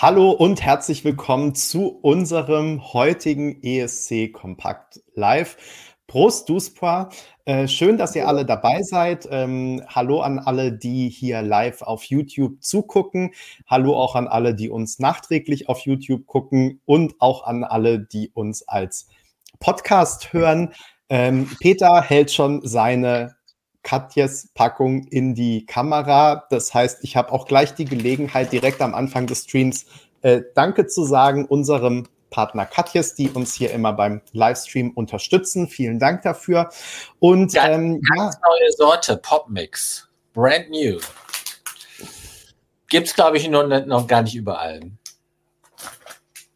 Hallo und herzlich willkommen zu unserem heutigen ESC Kompakt Live. Prost, Duspra. Äh, schön, dass ihr alle dabei seid. Ähm, hallo an alle, die hier live auf YouTube zugucken. Hallo auch an alle, die uns nachträglich auf YouTube gucken und auch an alle, die uns als Podcast hören. Ähm, Peter hält schon seine Katjes Packung in die Kamera. Das heißt, ich habe auch gleich die Gelegenheit, direkt am Anfang des Streams äh, Danke zu sagen unserem Partner Katjes, die uns hier immer beim Livestream unterstützen. Vielen Dank dafür. Und ganz, ähm, ganz ja. neue Sorte, Popmix. Brand new. Gibt es, glaube ich, noch, noch gar nicht überall.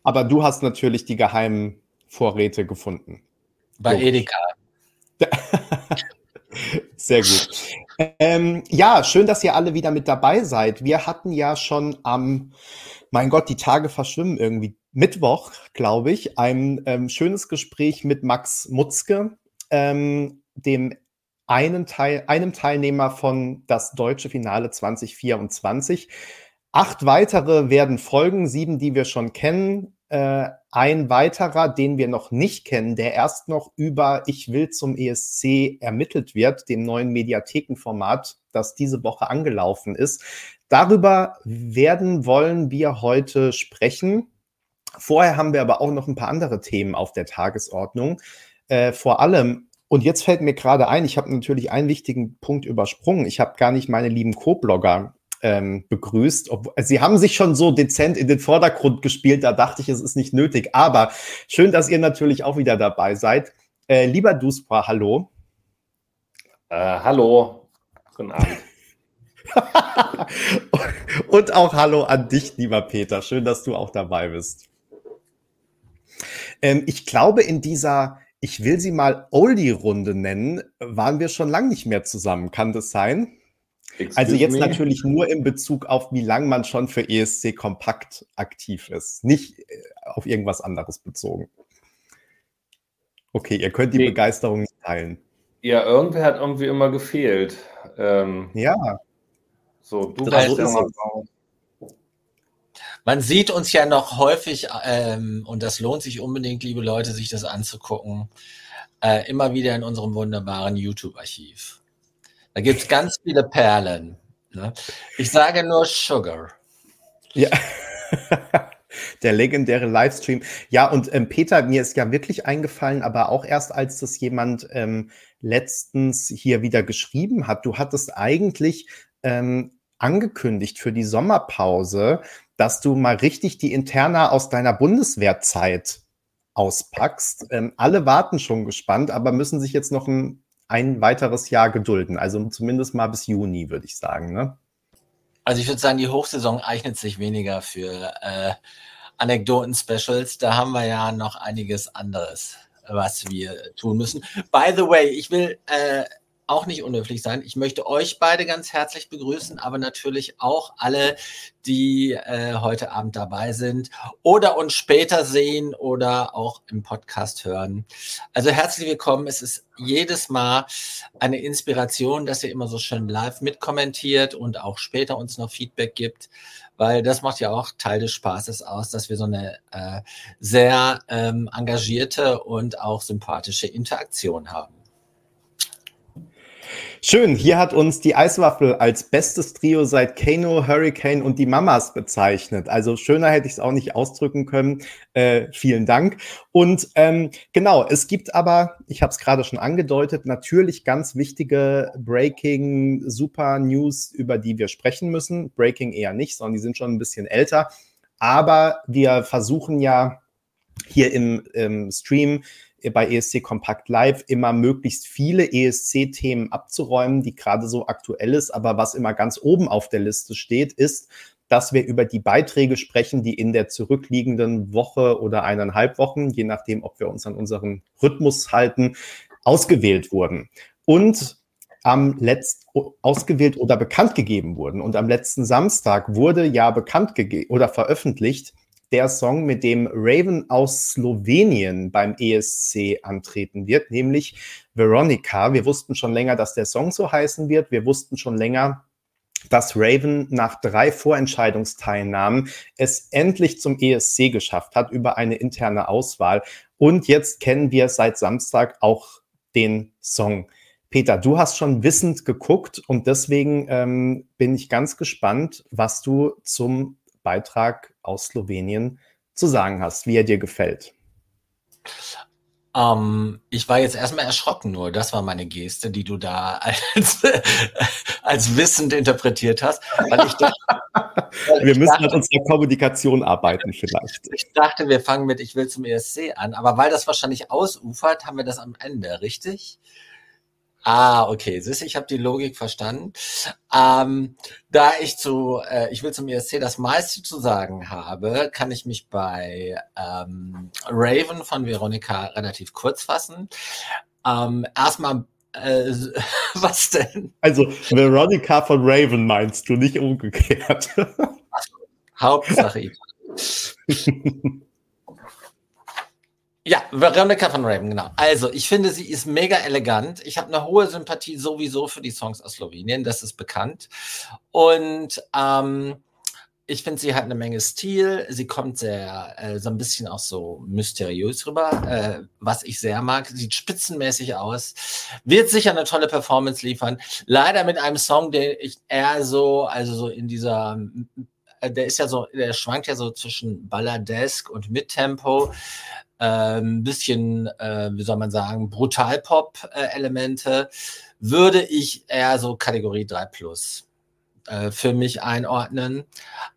Aber du hast natürlich die geheimen Vorräte gefunden. Bei Edeka. Sehr gut. Ähm, ja, schön, dass ihr alle wieder mit dabei seid. Wir hatten ja schon am, mein Gott, die Tage verschwimmen irgendwie, Mittwoch, glaube ich, ein ähm, schönes Gespräch mit Max Mutzke, ähm, dem einen Teil, einem Teilnehmer von das deutsche Finale 2024. Acht weitere werden folgen, sieben, die wir schon kennen. Äh, ein weiterer, den wir noch nicht kennen, der erst noch über Ich will zum ESC ermittelt wird, dem neuen Mediathekenformat, das diese Woche angelaufen ist. Darüber werden wollen wir heute sprechen. Vorher haben wir aber auch noch ein paar andere Themen auf der Tagesordnung. Äh, vor allem, und jetzt fällt mir gerade ein, ich habe natürlich einen wichtigen Punkt übersprungen. Ich habe gar nicht meine lieben Co-Blogger ähm, begrüßt. Ob, sie haben sich schon so dezent in den Vordergrund gespielt, da dachte ich, es ist nicht nötig. Aber schön, dass ihr natürlich auch wieder dabei seid. Äh, lieber Duspra, hallo. Äh, hallo. Guten Abend. Und auch hallo an dich, lieber Peter. Schön, dass du auch dabei bist. Ähm, ich glaube, in dieser, ich will sie mal Oldie-Runde nennen, waren wir schon lange nicht mehr zusammen. Kann das sein? Excuse also jetzt me? natürlich nur in Bezug auf, wie lange man schon für ESC Kompakt aktiv ist, nicht äh, auf irgendwas anderes bezogen. Okay, ihr könnt die nee. Begeisterung nicht teilen. Ja, irgendwer hat irgendwie immer gefehlt. Ähm, ja. So, du warst ja mal man sieht uns ja noch häufig, ähm, und das lohnt sich unbedingt, liebe Leute, sich das anzugucken, äh, immer wieder in unserem wunderbaren YouTube-Archiv. Da gibt es ganz viele Perlen. Ne? Ich sage nur Sugar. Ja. Der legendäre Livestream. Ja, und ähm, Peter, mir ist ja wirklich eingefallen, aber auch erst als das jemand ähm, letztens hier wieder geschrieben hat. Du hattest eigentlich ähm, angekündigt für die Sommerpause, dass du mal richtig die Interna aus deiner Bundeswehrzeit auspackst. Ähm, alle warten schon gespannt, aber müssen sich jetzt noch ein ein weiteres Jahr gedulden. Also zumindest mal bis Juni, würde ich sagen. Ne? Also ich würde sagen, die Hochsaison eignet sich weniger für äh, Anekdoten-Specials. Da haben wir ja noch einiges anderes, was wir tun müssen. By the way, ich will äh, auch nicht unhöflich sein. Ich möchte euch beide ganz herzlich begrüßen, aber natürlich auch alle, die äh, heute Abend dabei sind oder uns später sehen oder auch im Podcast hören. Also herzlich willkommen. Es ist jedes Mal eine Inspiration, dass ihr immer so schön live mitkommentiert und auch später uns noch Feedback gibt, weil das macht ja auch Teil des Spaßes aus, dass wir so eine äh, sehr ähm, engagierte und auch sympathische Interaktion haben. Schön, hier hat uns die Eiswaffel als bestes Trio seit Kano, Hurricane und die Mamas bezeichnet. Also schöner hätte ich es auch nicht ausdrücken können. Äh, vielen Dank. Und ähm, genau, es gibt aber, ich habe es gerade schon angedeutet, natürlich ganz wichtige Breaking Super News, über die wir sprechen müssen. Breaking eher nicht, sondern die sind schon ein bisschen älter. Aber wir versuchen ja hier im, im Stream bei ESC Kompakt Live immer möglichst viele ESC-Themen abzuräumen, die gerade so aktuell ist. Aber was immer ganz oben auf der Liste steht, ist, dass wir über die Beiträge sprechen, die in der zurückliegenden Woche oder eineinhalb Wochen, je nachdem, ob wir uns an unseren Rhythmus halten, ausgewählt wurden. Und am letzten ausgewählt oder bekannt gegeben wurden. Und am letzten Samstag wurde ja bekannt gegeben oder veröffentlicht, der Song, mit dem Raven aus Slowenien beim ESC antreten wird, nämlich Veronica. Wir wussten schon länger, dass der Song so heißen wird. Wir wussten schon länger, dass Raven nach drei Vorentscheidungsteilnahmen es endlich zum ESC geschafft hat über eine interne Auswahl. Und jetzt kennen wir seit Samstag auch den Song. Peter, du hast schon wissend geguckt und deswegen ähm, bin ich ganz gespannt, was du zum Beitrag aus Slowenien zu sagen hast, wie er dir gefällt. Ähm, ich war jetzt erstmal erschrocken nur. Das war meine Geste, die du da als, als wissend interpretiert hast. Weil ich dachte, weil wir ich müssen dachte, an unserer Kommunikation arbeiten vielleicht. Ich dachte, wir fangen mit Ich will zum ESC an, aber weil das wahrscheinlich ausufert, haben wir das am Ende, richtig? Ah, okay. Siehst ich habe die Logik verstanden. Ähm, da ich zu, äh, ich will zum ESC das meiste zu sagen habe, kann ich mich bei ähm, Raven von Veronika relativ kurz fassen. Ähm, erstmal, äh, was denn? Also Veronika von Raven meinst du, nicht umgekehrt. Hauptsache. Ja, Veronica von Raven, genau. Also, ich finde, sie ist mega elegant. Ich habe eine hohe Sympathie sowieso für die Songs aus Slowenien, das ist bekannt. Und ähm, ich finde, sie hat eine Menge Stil. Sie kommt sehr, äh, so ein bisschen auch so mysteriös rüber, äh, was ich sehr mag. Sieht spitzenmäßig aus. Wird sicher eine tolle Performance liefern. Leider mit einem Song, den ich eher so, also so in dieser äh, der ist ja so, der schwankt ja so zwischen Balladesk und Mittempo ein ähm, bisschen, äh, wie soll man sagen, Brutal-Pop-Elemente, würde ich eher so Kategorie 3 Plus äh, für mich einordnen.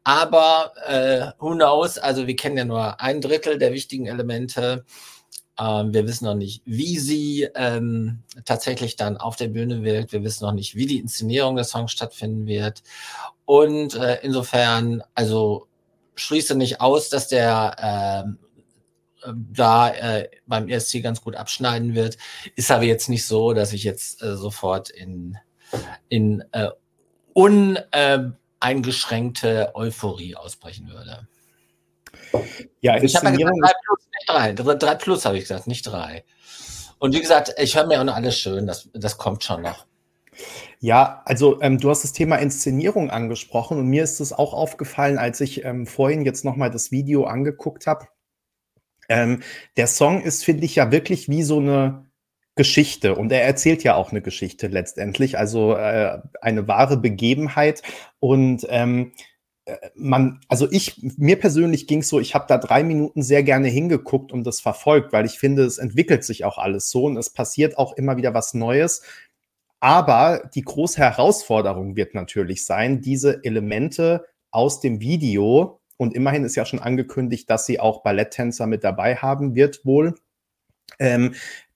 Aber äh, who knows, also wir kennen ja nur ein Drittel der wichtigen Elemente. Ähm, wir wissen noch nicht, wie sie ähm, tatsächlich dann auf der Bühne wirkt. Wir wissen noch nicht, wie die Inszenierung des Songs stattfinden wird. Und äh, insofern, also schließe nicht aus, dass der äh, da äh, beim ESC ganz gut abschneiden wird. Ist aber jetzt nicht so, dass ich jetzt äh, sofort in, in äh, uneingeschränkte äh, Euphorie ausbrechen würde. Ja, ich habe ja gesagt, 3 plus, nicht 3. 3 plus habe ich gesagt, nicht 3. Und wie gesagt, ich höre mir auch noch alles schön, das, das kommt schon noch. Ja, also ähm, du hast das Thema Inszenierung angesprochen und mir ist es auch aufgefallen, als ich ähm, vorhin jetzt nochmal das Video angeguckt habe. Ähm, der Song ist, finde ich, ja wirklich wie so eine Geschichte und er erzählt ja auch eine Geschichte letztendlich, also äh, eine wahre Begebenheit und ähm, äh, man, also ich, mir persönlich ging es so, ich habe da drei Minuten sehr gerne hingeguckt und das verfolgt, weil ich finde, es entwickelt sich auch alles so und es passiert auch immer wieder was Neues. Aber die große Herausforderung wird natürlich sein, diese Elemente aus dem Video und immerhin ist ja schon angekündigt, dass sie auch Balletttänzer mit dabei haben wird, wohl. Ähm,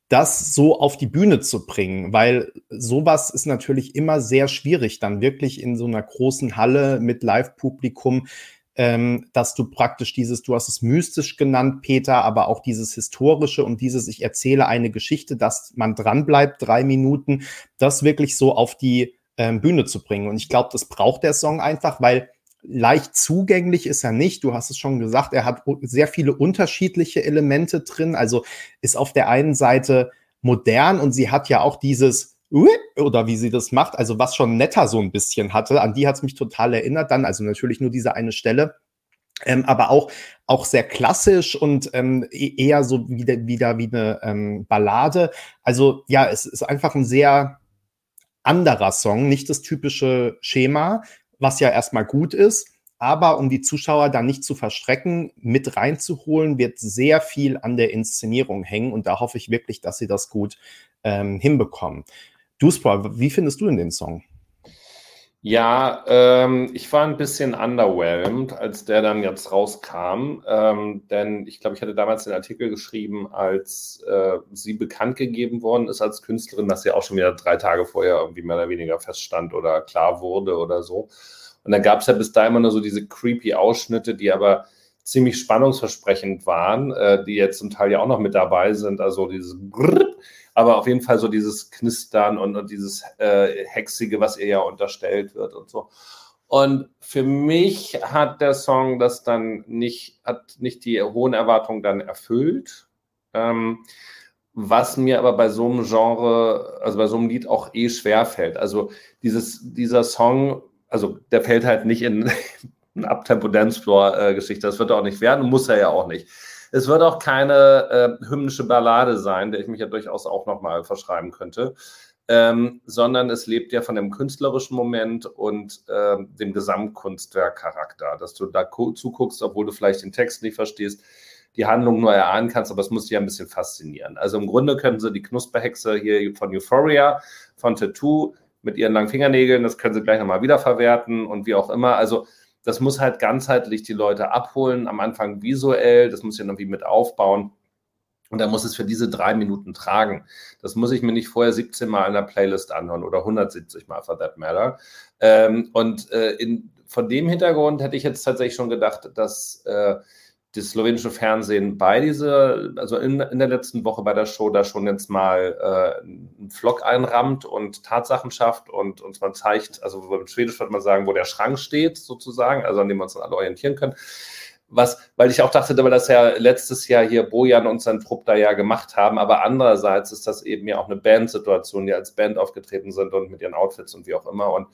das so auf die Bühne zu bringen, weil sowas ist natürlich immer sehr schwierig, dann wirklich in so einer großen Halle mit Live-Publikum, ähm, dass du praktisch dieses, du hast es mystisch genannt, Peter, aber auch dieses historische und dieses, ich erzähle eine Geschichte, dass man dranbleibt, drei Minuten, das wirklich so auf die ähm, Bühne zu bringen. Und ich glaube, das braucht der Song einfach, weil leicht zugänglich ist er nicht. Du hast es schon gesagt, er hat sehr viele unterschiedliche Elemente drin. Also ist auf der einen Seite modern und sie hat ja auch dieses oder wie sie das macht, also was schon netter so ein bisschen hatte, an die hat es mich total erinnert dann, also natürlich nur diese eine Stelle, ähm, aber auch, auch sehr klassisch und ähm, e-, eher so wieder, wieder wie eine ähm, Ballade. Also ja, es ist einfach ein sehr anderer Song, nicht das typische Schema, was ja erstmal gut ist. Aber um die Zuschauer dann nicht zu verstrecken, mit reinzuholen, wird sehr viel an der Inszenierung hängen. Und da hoffe ich wirklich, dass sie das gut ähm, hinbekommen. Du, Sport, wie findest du denn den Song? Ja, ähm, ich war ein bisschen underwhelmed, als der dann jetzt rauskam. Ähm, denn ich glaube, ich hatte damals den Artikel geschrieben, als äh, sie bekannt gegeben worden ist als Künstlerin, dass sie auch schon wieder drei Tage vorher irgendwie mehr oder weniger feststand oder klar wurde oder so. Und dann gab es ja bis da immer nur so diese creepy Ausschnitte, die aber ziemlich spannungsversprechend waren, äh, die jetzt zum Teil ja auch noch mit dabei sind. Also dieses Brrr, aber auf jeden Fall so dieses Knistern und, und dieses äh, Hexige, was ihr ja unterstellt wird und so. Und für mich hat der Song das dann nicht, hat nicht die hohen Erwartungen dann erfüllt. Ähm, was mir aber bei so einem Genre, also bei so einem Lied auch eh schwer fällt. Also dieses, dieser Song also der fällt halt nicht in eine Uptempo-Dancefloor-Geschichte. Das wird er auch nicht werden, muss er ja auch nicht. Es wird auch keine äh, hymnische Ballade sein, der ich mich ja durchaus auch nochmal verschreiben könnte, ähm, sondern es lebt ja von dem künstlerischen Moment und äh, dem Gesamtkunstwerkcharakter, dass du da zuguckst, obwohl du vielleicht den Text nicht verstehst, die Handlung nur erahnen kannst, aber es muss dich ja ein bisschen faszinieren. Also im Grunde können sie die Knusperhexe hier von Euphoria, von Tattoo mit ihren langen Fingernägeln, das können sie gleich nochmal wiederverwerten und wie auch immer. Also das muss halt ganzheitlich die Leute abholen, am Anfang visuell, das muss ja irgendwie mit aufbauen. Und dann muss es für diese drei Minuten tragen. Das muss ich mir nicht vorher 17 Mal in der Playlist anhören oder 170 Mal for that matter. Ähm, und äh, in, von dem Hintergrund hätte ich jetzt tatsächlich schon gedacht, dass äh, das slowenische Fernsehen bei dieser, also in, in der letzten Woche bei der Show da schon jetzt mal äh, einen Vlog einrammt und Tatsachen schafft und uns mal zeigt, also im Schwedisch würde man sagen, wo der Schrank steht sozusagen, also an dem wir uns dann alle orientieren können. Was, weil ich auch dachte, weil das ja letztes Jahr hier Bojan und sein Trupp da ja gemacht haben, aber andererseits ist das eben ja auch eine Bandsituation, die als Band aufgetreten sind und mit ihren Outfits und wie auch immer und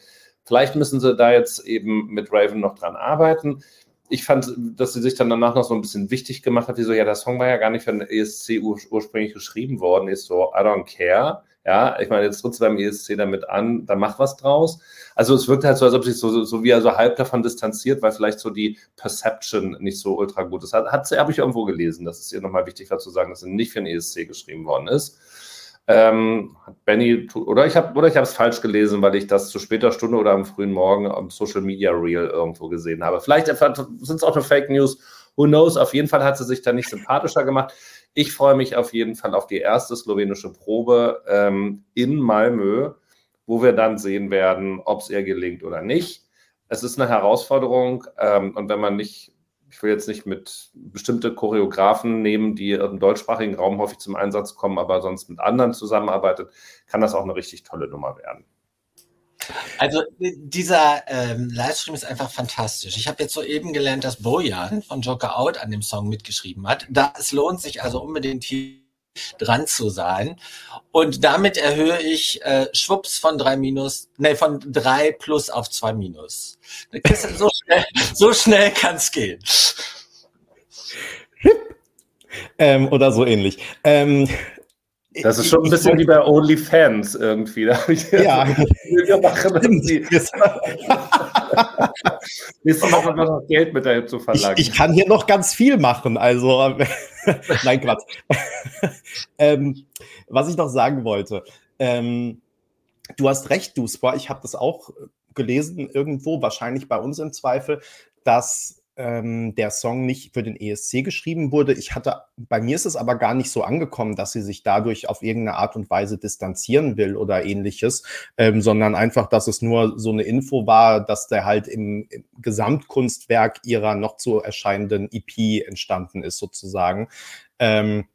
vielleicht müssen sie da jetzt eben mit Raven noch dran arbeiten ich fand, dass sie sich dann danach noch so ein bisschen wichtig gemacht hat, wie so, ja, der Song war ja gar nicht für den ESC ur ursprünglich geschrieben worden, ist so, I don't care. Ja, ich meine, jetzt tritt sie beim ESC damit an, da macht was draus. Also es wirkt halt so, als ob sich so, so, so wie er so halb davon distanziert, weil vielleicht so die Perception nicht so ultra gut ist. Hat, hat sie, habe ich irgendwo gelesen, dass es ihr nochmal wichtig war zu sagen, dass sie nicht für den ESC geschrieben worden ist. Ähm, Benny, oder ich habe es falsch gelesen, weil ich das zu später Stunde oder am frühen Morgen am Social Media Reel irgendwo gesehen habe. Vielleicht sind es auch nur Fake News. Who knows? Auf jeden Fall hat sie sich da nicht sympathischer gemacht. Ich freue mich auf jeden Fall auf die erste slowenische Probe ähm, in Malmö, wo wir dann sehen werden, ob es ihr gelingt oder nicht. Es ist eine Herausforderung ähm, und wenn man nicht ich will jetzt nicht mit bestimmte Choreografen nehmen, die im deutschsprachigen Raum häufig zum Einsatz kommen, aber sonst mit anderen zusammenarbeitet, kann das auch eine richtig tolle Nummer werden. Also dieser ähm, Livestream ist einfach fantastisch. Ich habe jetzt soeben gelernt, dass Bojan von Joker Out an dem Song mitgeschrieben hat. Es lohnt sich also unbedingt hier dran zu sein. Und damit erhöhe ich äh, Schwupps von drei minus, nee, von drei plus auf zwei minus. So schnell, so schnell kann es gehen. Ähm, oder so ähnlich. Ähm, das ist schon ein bisschen wie bei OnlyFans irgendwie. Da ich ja, wir machen Mal haben wir noch Geld mit dahin zu verlangen. Ich, ich, kann hier noch ganz viel machen. Also, nein, Quatsch. ähm, was ich noch sagen wollte. Ähm, du hast recht, du, Ich habe das auch gelesen irgendwo, wahrscheinlich bei uns im Zweifel, dass ähm, der Song nicht für den ESC geschrieben wurde. Ich hatte, bei mir ist es aber gar nicht so angekommen, dass sie sich dadurch auf irgendeine Art und Weise distanzieren will oder ähnliches, ähm, sondern einfach, dass es nur so eine Info war, dass der halt im, im Gesamtkunstwerk ihrer noch zu erscheinenden EP entstanden ist, sozusagen. Ähm,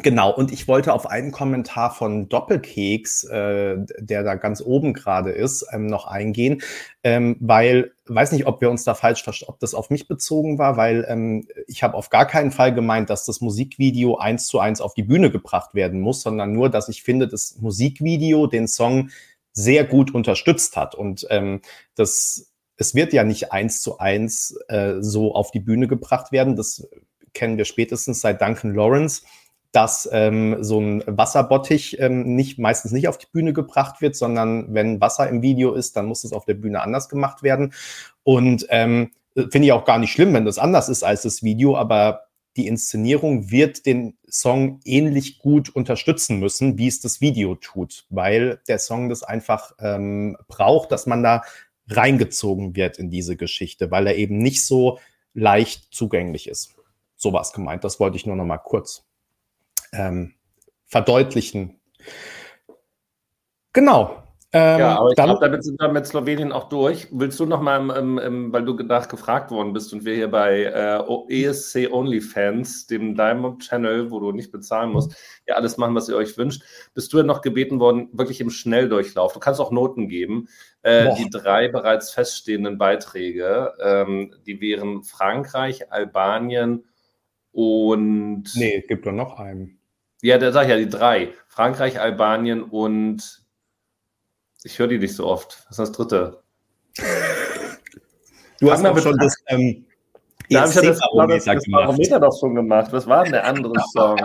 Genau, und ich wollte auf einen Kommentar von Doppelkeks, äh, der da ganz oben gerade ist, ähm, noch eingehen, ähm, weil, weiß nicht, ob wir uns da falsch ob das auf mich bezogen war, weil ähm, ich habe auf gar keinen Fall gemeint, dass das Musikvideo eins zu eins auf die Bühne gebracht werden muss, sondern nur, dass ich finde, das Musikvideo den Song sehr gut unterstützt hat und ähm, das es wird ja nicht eins zu eins äh, so auf die Bühne gebracht werden. Das kennen wir spätestens seit Duncan Lawrence dass ähm, so ein Wasserbottich ähm, nicht, meistens nicht auf die Bühne gebracht wird, sondern wenn Wasser im Video ist, dann muss es auf der Bühne anders gemacht werden. Und ähm, finde ich auch gar nicht schlimm, wenn das anders ist als das Video, aber die Inszenierung wird den Song ähnlich gut unterstützen müssen, wie es das Video tut, weil der Song das einfach ähm, braucht, dass man da reingezogen wird in diese Geschichte, weil er eben nicht so leicht zugänglich ist. So war es gemeint. Das wollte ich nur noch mal kurz ähm, verdeutlichen. Genau. Ähm, ja, aber ich glaube, damit sind wir mit Slowenien auch durch. Willst du noch mal, im, im, weil du nachgefragt worden bist und wir hier bei äh, ESC OnlyFans, dem Diamond Channel, wo du nicht bezahlen musst, ja alles machen, was ihr euch wünscht, bist du ja noch gebeten worden, wirklich im Schnelldurchlauf. Du kannst auch Noten geben. Äh, die drei bereits feststehenden Beiträge, ähm, die wären Frankreich, Albanien und. Nee, gibt doch noch einen. Ja, da sag ich ja die drei. Frankreich, Albanien und ich höre die nicht so oft. Was ist das dritte? Du hast aber schon das. Ähm, da habe ich ja das, das, das Barometer doch schon gemacht. Was war denn der andere Song?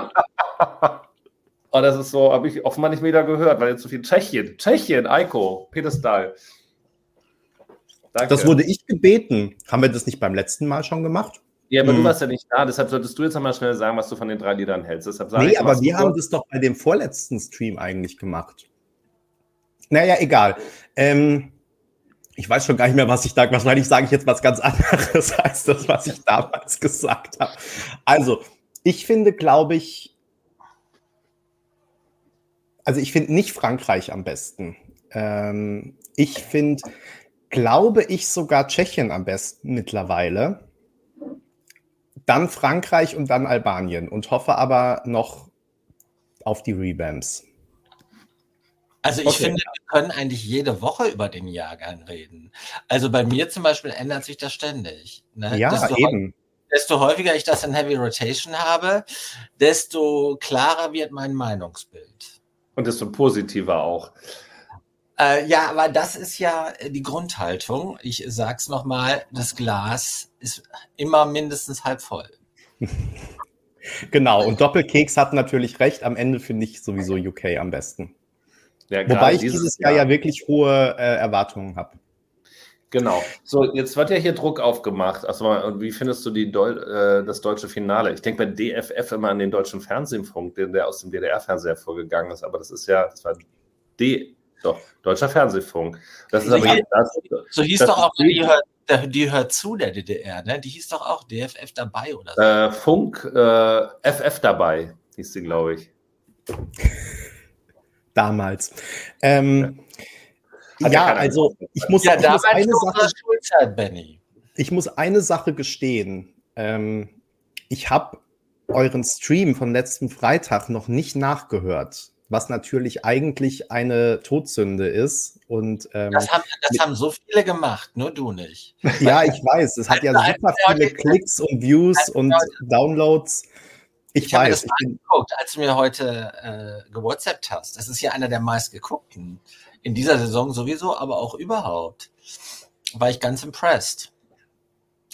oh, das ist so, habe ich offenbar nicht wieder gehört, weil jetzt so viel Tschechien. Tschechien, Eiko, Pedestal. Danke. Das wurde ich gebeten. Haben wir das nicht beim letzten Mal schon gemacht? Ja, aber hm. du warst ja nicht da, deshalb solltest du jetzt einmal schnell sagen, was du von den drei Liedern hältst. Deshalb nee, ich, aber wir haben das doch bei dem vorletzten Stream eigentlich gemacht. Naja, egal. Ähm, ich weiß schon gar nicht mehr, was ich da, wahrscheinlich sage ich jetzt was ganz anderes als das, was ich damals gesagt habe. Also, ich finde, glaube ich, also ich finde nicht Frankreich am besten. Ähm, ich finde, glaube ich, sogar Tschechien am besten mittlerweile. Dann Frankreich und dann Albanien und hoffe aber noch auf die Revamps. Also ich okay. finde, wir können eigentlich jede Woche über den Jahrgang reden. Also bei mir zum Beispiel ändert sich das ständig. Ne? Ja, desto eben. Desto häufiger ich das in Heavy Rotation habe, desto klarer wird mein Meinungsbild. Und desto positiver auch. Äh, ja, aber das ist ja die Grundhaltung. Ich sag's nochmal, das Glas ist immer mindestens halb voll. genau, und Doppelkeks hat natürlich recht. Am Ende finde ich sowieso UK am besten. Ja, Wobei ich dieses, Jahr, Jahr, ja wirklich hohe äh, Erwartungen habe. Genau. So, jetzt wird ja hier Druck aufgemacht. Also, wie findest du die Deu äh, das deutsche Finale? Ich denke bei DFF immer an den deutschen Fernsehfunk, den, der aus dem DDR-Fernseher vorgegangen ist. Aber das ist ja, das war D, doch, deutscher Fernsehfunk. Das ist aber ja, das, so hieß das doch auch, die hört, die hört zu der DDR, ne? Die hieß doch auch DFF dabei oder so. Äh, Funk, äh, FF dabei, hieß sie, glaube ich damals. Ähm, ja, ja also ich muss, ja, ich muss eine Sache, Schulzeit, Benny. Ich muss eine Sache gestehen. Ähm, ich habe euren Stream von letzten Freitag noch nicht nachgehört, was natürlich eigentlich eine Todsünde ist. Und, ähm, das, haben, das haben so viele gemacht, nur du nicht. ja, ich weiß. Es hat ja super viele Klicks und Views und Downloads. Ich, ich weiß. Habe das ich geguckt, als du mir heute äh, gewhatsappt hast. Das ist ja einer der meistgeguckten. In dieser Saison sowieso, aber auch überhaupt. War ich ganz impressed.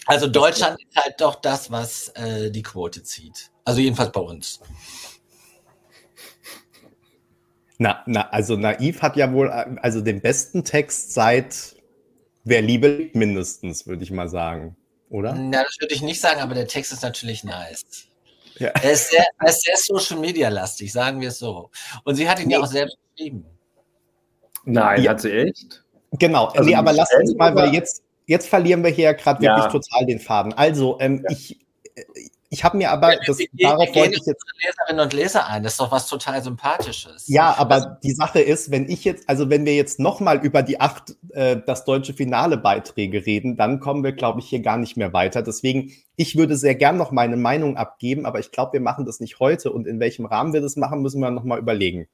Also Deutschland ist halt doch das, was äh, die Quote zieht. Also jedenfalls bei uns. Na, na, also Naiv hat ja wohl äh, also den besten Text seit Wer Liebe liebt mindestens, würde ich mal sagen, oder? Na, das würde ich nicht sagen, aber der Text ist natürlich nice. Ja. Er, ist sehr, er ist sehr Social Media lastig, sagen wir es so. Und sie hat ihn nee. ja auch selbst geschrieben. Nein, ja. hat sie echt? Genau, also nee, aber lass uns mal, weil jetzt, jetzt verlieren wir hier gerade wirklich ja. total den Faden. Also, ähm, ich, ich habe mir aber, das, wir, darauf wollte ich jetzt. Leserinnen und Leser ein, das ist doch was total Sympathisches. Ja, aber also, die Sache ist, wenn ich jetzt, also wenn wir jetzt nochmal über die acht, äh, das deutsche Finale Beiträge reden, dann kommen wir, glaube ich, hier gar nicht mehr weiter. Deswegen, ich würde sehr gern noch meine Meinung abgeben, aber ich glaube, wir machen das nicht heute und in welchem Rahmen wir das machen, müssen wir nochmal überlegen.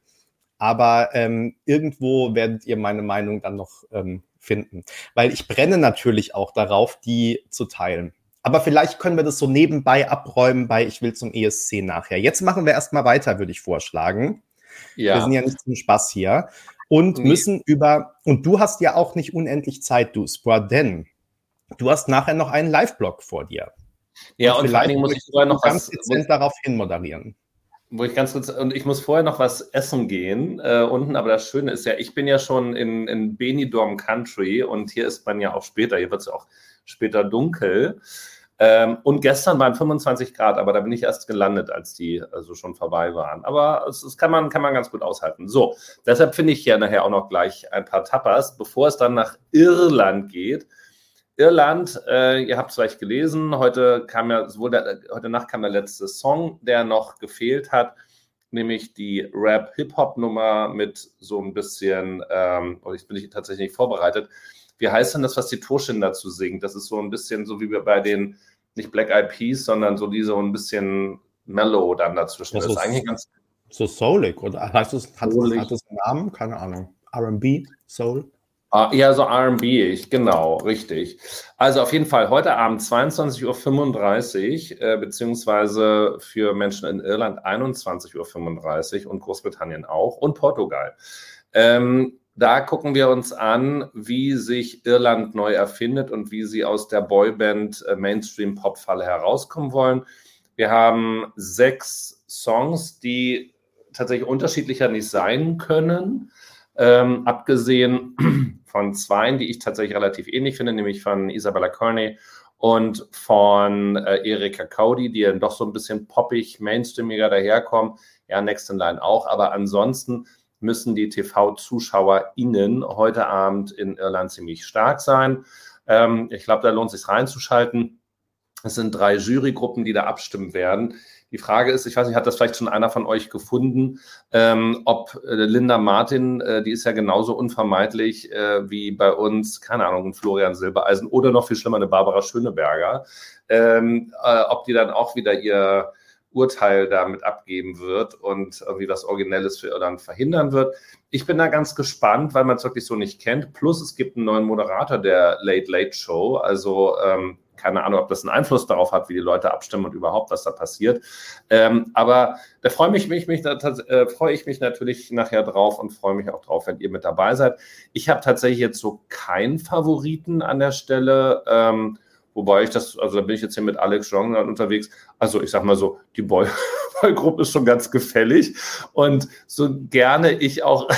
Aber ähm, irgendwo werdet ihr meine Meinung dann noch ähm, finden. Weil ich brenne natürlich auch darauf, die zu teilen. Aber vielleicht können wir das so nebenbei abräumen bei Ich will zum ESC nachher. Jetzt machen wir erstmal weiter, würde ich vorschlagen. Ja. Wir sind ja nicht zum Spaß hier. Und nee. müssen über, und du hast ja auch nicht unendlich Zeit, du Spra, denn du hast nachher noch einen Live-Blog vor dir. Ja, und, und vor allen Dingen muss ich vorher noch ganz was, dezent darauf hin moderieren. Wo ich ganz kurz, und ich muss vorher noch was essen gehen äh, unten, aber das Schöne ist ja, ich bin ja schon in, in Benidorm Country und hier ist man ja auch später, hier wird es auch später dunkel. Ähm, und gestern waren 25 Grad, aber da bin ich erst gelandet, als die also schon vorbei waren. Aber es, es kann, man, kann man ganz gut aushalten. So, deshalb finde ich hier nachher auch noch gleich ein paar Tapas, bevor es dann nach Irland geht. Irland, äh, ihr habt es vielleicht gelesen, heute kam ja, der, heute Nacht kam der letzte Song, der noch gefehlt hat, nämlich die Rap-Hip-Hop-Nummer mit so ein bisschen, ähm, oh, ich bin ich tatsächlich nicht vorbereitet, wie heißt denn das, was die Torshin dazu singt? Das ist so ein bisschen so wie bei den, nicht Black Eyed Peas, sondern so die so ein bisschen mellow dann dazwischen. Das, das ist eigentlich ganz. So soulig, oder heißt das, hat, soulig. hat das einen Namen? Keine Ahnung. RB, Soul? Ah, ja, so RB, ich, genau, richtig. Also auf jeden Fall heute Abend 22.35 Uhr, äh, beziehungsweise für Menschen in Irland 21.35 Uhr und Großbritannien auch und Portugal. Ähm, da gucken wir uns an, wie sich Irland neu erfindet und wie sie aus der Boyband äh, Mainstream-Pop-Falle herauskommen wollen. Wir haben sechs Songs, die tatsächlich unterschiedlicher nicht sein können. Ähm, abgesehen von zwei, die ich tatsächlich relativ ähnlich finde, nämlich von Isabella Kearney und von äh, Erika Cody, die dann doch so ein bisschen poppig, mainstreamiger daherkommen. Ja, Next in Line auch, aber ansonsten müssen die TV-ZuschauerInnen heute Abend in Irland ziemlich stark sein. Ähm, ich glaube, da lohnt es sich reinzuschalten. Es sind drei Jurygruppen, die da abstimmen werden. Die Frage ist, ich weiß nicht, hat das vielleicht schon einer von euch gefunden, ähm, ob äh, Linda Martin, äh, die ist ja genauso unvermeidlich äh, wie bei uns, keine Ahnung, Florian Silbereisen oder noch viel schlimmer eine Barbara Schöneberger, ähm, äh, ob die dann auch wieder ihr Urteil damit abgeben wird und irgendwie was Originelles für Irland verhindern wird. Ich bin da ganz gespannt, weil man es wirklich so nicht kennt. Plus es gibt einen neuen Moderator der Late Late Show. Also ähm, keine Ahnung, ob das einen Einfluss darauf hat, wie die Leute abstimmen und überhaupt, was da passiert. Ähm, aber da freue mich, mich, mich, äh, freue ich mich natürlich nachher drauf und freue mich auch drauf, wenn ihr mit dabei seid. Ich habe tatsächlich jetzt so keinen Favoriten an der Stelle. Ähm, Wobei ich das, also da bin ich jetzt hier mit Alex Jong unterwegs. Also ich sag mal so, die Boy Boygroup ist schon ganz gefällig. Und so gerne ich auch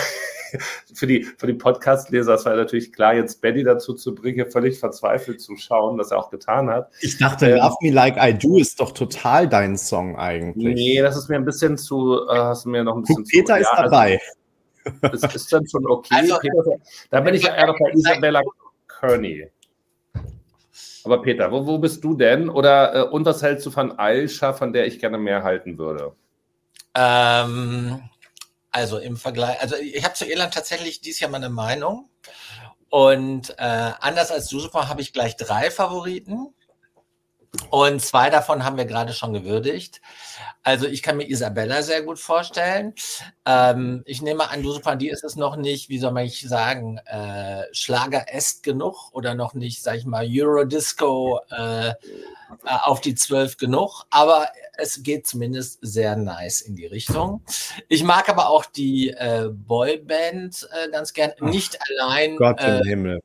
für die, für die Podcast-Leser, es war natürlich klar, jetzt Benny dazu zu bringen, völlig verzweifelt zu schauen, was er auch getan hat. Ich dachte, ähm, Love Me Like I Do ist doch total dein Song eigentlich. Nee, das ist mir ein bisschen zu, äh, hast du mir noch ein bisschen Guck, Peter zu, ist ja, also dabei. Also, das ist dann schon okay. Also, Peter, da bin ich ja eher noch bei Isabella Kearney. Aber Peter, wo, wo bist du denn? Oder äh, und was hältst du von Aisha, von der ich gerne mehr halten würde? Ähm, also im Vergleich, also ich habe zu Irland tatsächlich dieses Jahr meine Meinung. Und äh, anders als du, super, habe ich gleich drei Favoriten. Und zwei davon haben wir gerade schon gewürdigt. Also ich kann mir Isabella sehr gut vorstellen. Ähm, ich nehme an, Dusupandi ist es noch nicht, wie soll man sagen, äh, Schlager-est genug oder noch nicht, sag ich mal, Eurodisco äh, äh, auf die zwölf genug. Aber es geht zumindest sehr nice in die Richtung. Ich mag aber auch die äh, Boyband äh, ganz gern. Nicht allein. Gott im äh, Himmel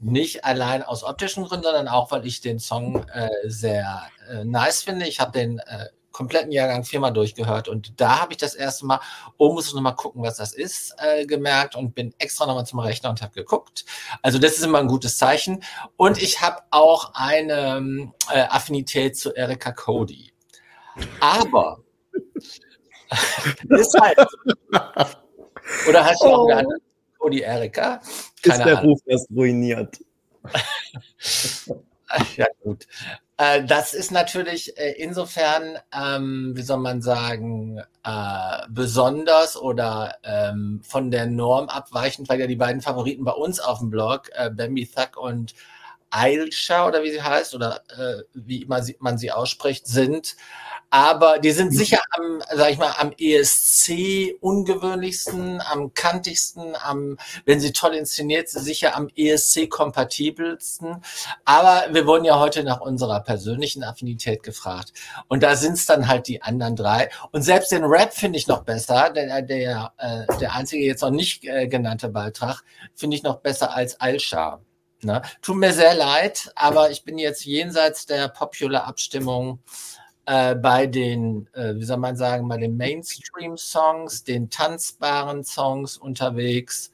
nicht allein aus optischen Gründen, sondern auch, weil ich den Song äh, sehr äh, nice finde. Ich habe den äh, kompletten Jahrgang viermal durchgehört und da habe ich das erste Mal, oh, muss ich nochmal gucken, was das ist, äh, gemerkt und bin extra nochmal zum Rechner und habe geguckt. Also das ist immer ein gutes Zeichen. Und ich habe auch eine äh, Affinität zu Erika Cody. Aber ist halt. Oder hast du oh. auch gehandelt? Cody Erika. Keine ist der Ahnung. Ruf erst ruiniert. ja, gut. Äh, das ist natürlich äh, insofern, ähm, wie soll man sagen, äh, besonders oder ähm, von der Norm abweichend, weil ja die beiden Favoriten bei uns auf dem Blog, äh, Bambi Thug und Ailsha oder wie sie heißt oder äh, wie man sie, man sie ausspricht, sind aber die sind sicher am, sag ich mal, am ESC ungewöhnlichsten, am kantigsten, am, wenn sie toll inszeniert sind, sicher am ESC kompatibelsten. Aber wir wurden ja heute nach unserer persönlichen Affinität gefragt. Und da sind es dann halt die anderen drei. Und selbst den Rap finde ich noch besser, der, der, äh, der einzige jetzt noch nicht äh, genannte Beitrag, finde ich noch besser als Alshar. Ne? Tut mir sehr leid, aber ich bin jetzt jenseits der Popular-Abstimmung äh, bei den, äh, wie soll man sagen, bei den Mainstream-Songs, den tanzbaren Songs unterwegs.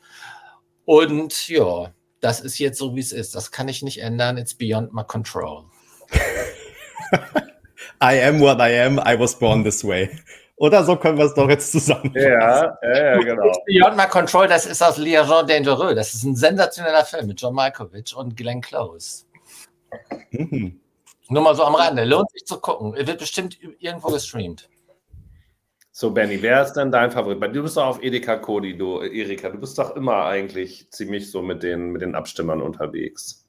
Und ja, das ist jetzt so, wie es ist. Das kann ich nicht ändern. It's beyond my control. I am what I am. I was born this way. Oder so können wir es doch jetzt zusammen. Ja, ja, genau. It's Beyond My Control, das ist aus Liaison Dangereux. Das ist ein sensationeller Film mit John Malkovich und Glenn Close. Mhm. Nur mal so am Rande. Lohnt sich zu gucken. Er wird bestimmt irgendwo gestreamt. So, Benny, wer ist denn dein Favorit? Du bist doch auf Edeka Cody, du, Erika. Du bist doch immer eigentlich ziemlich so mit den, mit den Abstimmern unterwegs.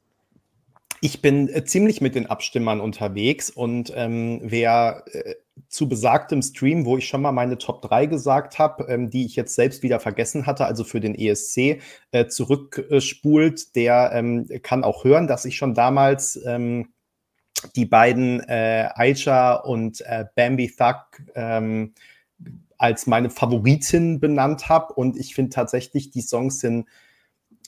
Ich bin äh, ziemlich mit den Abstimmern unterwegs und ähm, wer äh, zu besagtem Stream, wo ich schon mal meine Top 3 gesagt habe, ähm, die ich jetzt selbst wieder vergessen hatte, also für den ESC äh, zurückspult, der ähm, kann auch hören, dass ich schon damals ähm, die beiden äh, Aisha und äh, Bambi Thug ähm, als meine Favoritin benannt habe. Und ich finde tatsächlich, die Songs sind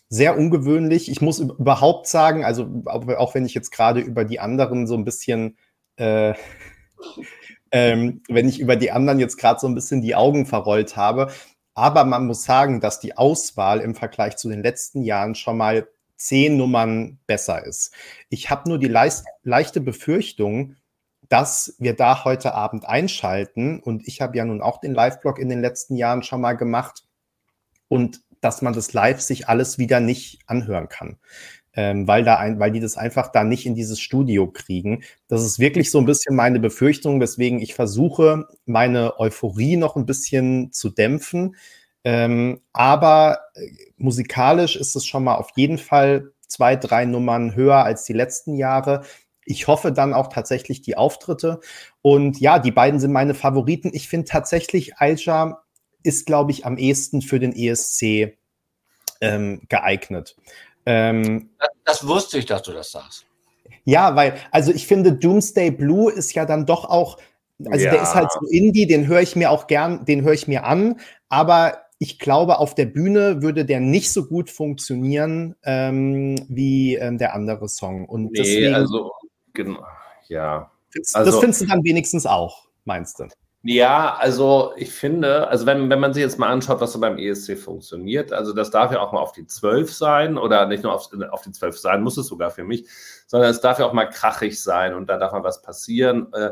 sehr ungewöhnlich. Ich muss überhaupt sagen, also auch wenn ich jetzt gerade über die anderen so ein bisschen, äh, ähm, wenn ich über die anderen jetzt gerade so ein bisschen die Augen verrollt habe, aber man muss sagen, dass die Auswahl im Vergleich zu den letzten Jahren schon mal zehn Nummern besser ist. Ich habe nur die leist, leichte Befürchtung, dass wir da heute Abend einschalten und ich habe ja nun auch den Live-Blog in den letzten Jahren schon mal gemacht und dass man das live sich alles wieder nicht anhören kann. Ähm, weil, da ein, weil die das einfach da nicht in dieses Studio kriegen. Das ist wirklich so ein bisschen meine Befürchtung, weswegen ich versuche, meine Euphorie noch ein bisschen zu dämpfen. Ähm, aber äh, musikalisch ist es schon mal auf jeden Fall zwei, drei Nummern höher als die letzten Jahre. Ich hoffe dann auch tatsächlich die Auftritte. Und ja, die beiden sind meine Favoriten. Ich finde tatsächlich, Alja ist, glaube ich, am ehesten für den ESC ähm, geeignet. Ähm, das, das wusste ich, dass du das sagst. Ja, weil, also ich finde, Doomsday Blue ist ja dann doch auch, also ja. der ist halt so Indie, den höre ich mir auch gern, den höre ich mir an, aber ich glaube, auf der Bühne würde der nicht so gut funktionieren ähm, wie ähm, der andere Song. Und nee, deswegen, also, genau, ja. Also, das findest du dann wenigstens auch, meinst du? Ja, also ich finde, also wenn, wenn man sich jetzt mal anschaut, was so beim ESC funktioniert, also das darf ja auch mal auf die 12 sein oder nicht nur auf, auf die 12 sein, muss es sogar für mich, sondern es darf ja auch mal krachig sein und da darf mal was passieren. Äh,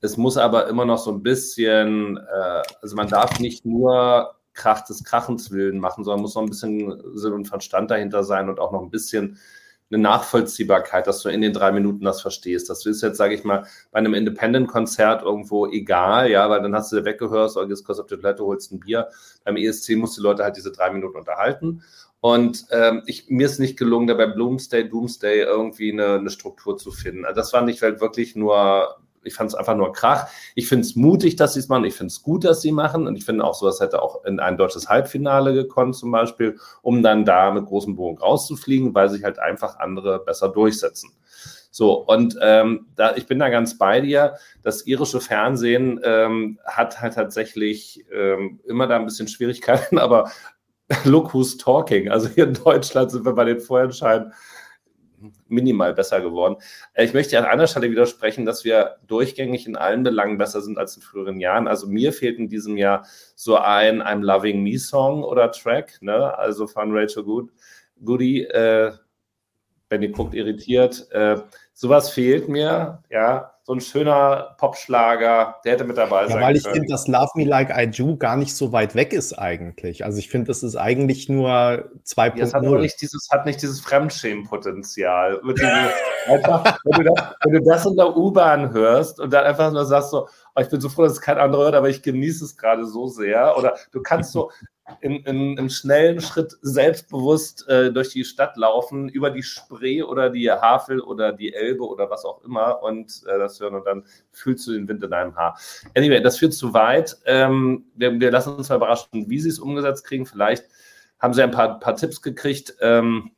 es muss aber immer noch so ein bisschen, äh, also man darf nicht nur Krach des Krachens willen machen, sondern muss noch ein bisschen Sinn und Verstand dahinter sein und auch noch ein bisschen eine Nachvollziehbarkeit, dass du in den drei Minuten das verstehst. Das ist jetzt, sage ich mal, bei einem Independent-Konzert irgendwo egal, ja, weil dann hast du weggehört, oder gehst kurz auf die Toilette, holst ein Bier. Beim ESC musst die Leute halt diese drei Minuten unterhalten. Und ähm, ich, mir ist nicht gelungen, da bei Bloomsday, Doomsday irgendwie eine, eine Struktur zu finden. Also das war nicht halt wirklich nur ich fand es einfach nur Krach. Ich finde es mutig, dass sie es machen. Ich finde es gut, dass sie machen. Und ich finde auch, sowas hätte auch in ein deutsches Halbfinale gekonnt, zum Beispiel, um dann da mit großem Bogen rauszufliegen, weil sich halt einfach andere besser durchsetzen. So, und ähm, da, ich bin da ganz bei dir. Das irische Fernsehen ähm, hat halt tatsächlich ähm, immer da ein bisschen Schwierigkeiten, aber look who's talking. Also hier in Deutschland sind wir bei den Vorentscheiden minimal besser geworden. Äh, ich möchte an einer Stelle widersprechen, dass wir durchgängig in allen Belangen besser sind als in früheren Jahren. Also mir fehlt in diesem Jahr so ein I'm Loving Me Song oder Track, ne? also von Rachel Good, Goody. Äh, Benny guckt irritiert. Äh, sowas fehlt mir, ja so ein schöner Popschlager, der hätte mit dabei ja, sein Weil ich finde, dass Love Me Like I Do gar nicht so weit weg ist eigentlich. Also ich finde, das ist eigentlich nur 2.0. Ja, es hat nicht dieses, hat nicht dieses Fremdschämenpotenzial. einfach, wenn, du das, wenn du das in der U-Bahn hörst und dann einfach nur sagst so, oh, ich bin so froh, dass es kein anderer hört, aber ich genieße es gerade so sehr. Oder du kannst so, in, in, im schnellen Schritt selbstbewusst äh, durch die Stadt laufen, über die Spree oder die Havel oder die Elbe oder was auch immer und äh, das hören und dann fühlst du den Wind in deinem Haar. Anyway, das führt zu weit. Ähm, wir, wir, lassen uns mal überraschen, wie sie es umgesetzt kriegen. Vielleicht haben sie ein paar, paar Tipps gekriegt. Ähm,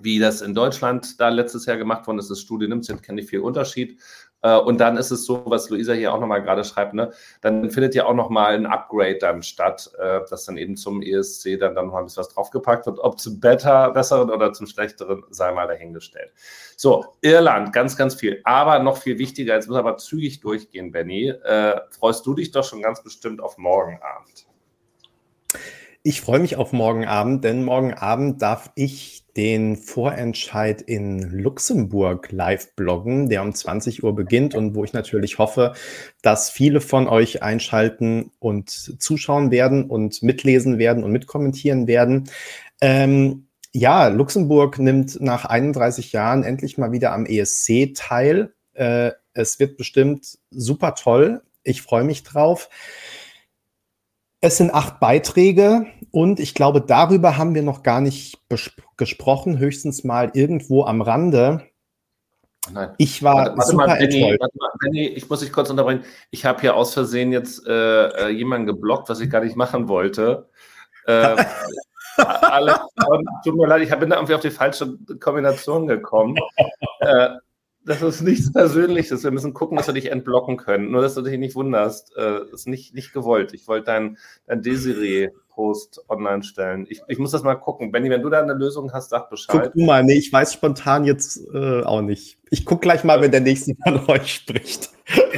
wie das in Deutschland da letztes Jahr gemacht worden ist, das Studio nimmt, kenne ich viel Unterschied. Äh, und dann ist es so, was Luisa hier auch nochmal gerade schreibt, ne, dann findet ja auch nochmal ein Upgrade dann statt, äh, das dann eben zum ESC dann, dann nochmal ein bisschen was draufgepackt wird. Ob zum Better, besseren oder zum schlechteren, sei mal dahingestellt. So, Irland, ganz, ganz viel. Aber noch viel wichtiger, jetzt muss aber zügig durchgehen, Benny. Äh, freust du dich doch schon ganz bestimmt auf morgen Abend? Ich freue mich auf morgen Abend, denn morgen Abend darf ich den Vorentscheid in Luxemburg live bloggen, der um 20 Uhr beginnt und wo ich natürlich hoffe, dass viele von euch einschalten und zuschauen werden und mitlesen werden und mitkommentieren werden. Ähm, ja, Luxemburg nimmt nach 31 Jahren endlich mal wieder am ESC teil. Äh, es wird bestimmt super toll. Ich freue mich drauf. Es sind acht Beiträge und ich glaube, darüber haben wir noch gar nicht gesprochen, höchstens mal irgendwo am Rande. Nein. Ich war warte, warte super mal, Benny, warte mal, Benny, ich muss dich kurz unterbrechen. Ich habe hier aus Versehen jetzt äh, äh jemanden geblockt, was ich gar nicht machen wollte. Äh, alle, tut mir leid, ich bin da irgendwie auf die falsche Kombination gekommen. äh, das ist nichts Persönliches. Wir müssen gucken, dass wir dich entblocken können. Nur, dass du dich nicht wunderst. Äh, ist nicht, nicht gewollt. Ich wollte dein, dein Desiree-Post online stellen. Ich, ich muss das mal gucken. Benny, wenn du da eine Lösung hast, sag Bescheid. Guck du mal. Nee, ich weiß spontan jetzt äh, auch nicht. Ich gucke gleich mal, wenn der nächste von euch spricht.